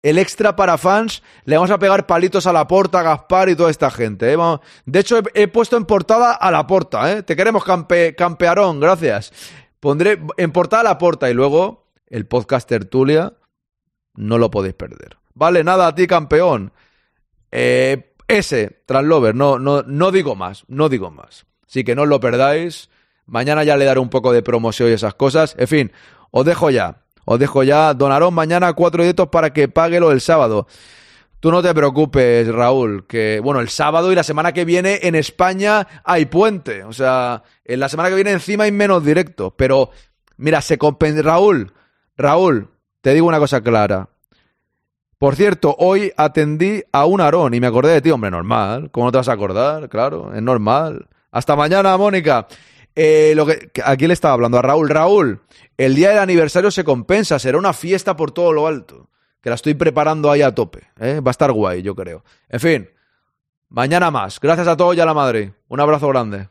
el extra para fans, le vamos a pegar palitos a la porta, a Gaspar y toda esta gente. De hecho, he, he puesto en portada a la porta, ¿eh? Te queremos, campe, campearón, gracias. Pondré en portada la porta y luego el podcast tertulia, no lo podéis perder. Vale, nada, a ti, campeón. Eh, ese, Translover, no, no, no digo más, no digo más. Así que no os lo perdáis. Mañana ya le daré un poco de promoción y esas cosas. En fin, os dejo ya. Os dejo ya. Donarón mañana cuatro directos para que pague lo del sábado. Tú no te preocupes, Raúl, que bueno, el sábado y la semana que viene en España hay puente. O sea, en la semana que viene encima hay menos directos. Pero, mira, se compensa. Raúl, Raúl, te digo una cosa clara. Por cierto, hoy atendí a un Aarón y me acordé de ti, hombre, normal. ¿Cómo no te vas a acordar? Claro, es normal. Hasta mañana, Mónica. Eh, lo que, ¿A quién le estaba hablando? A Raúl. Raúl, el día del aniversario se compensa, será una fiesta por todo lo alto. Que la estoy preparando ahí a tope. ¿eh? Va a estar guay, yo creo. En fin, mañana más. Gracias a todos y a la madre. Un abrazo grande.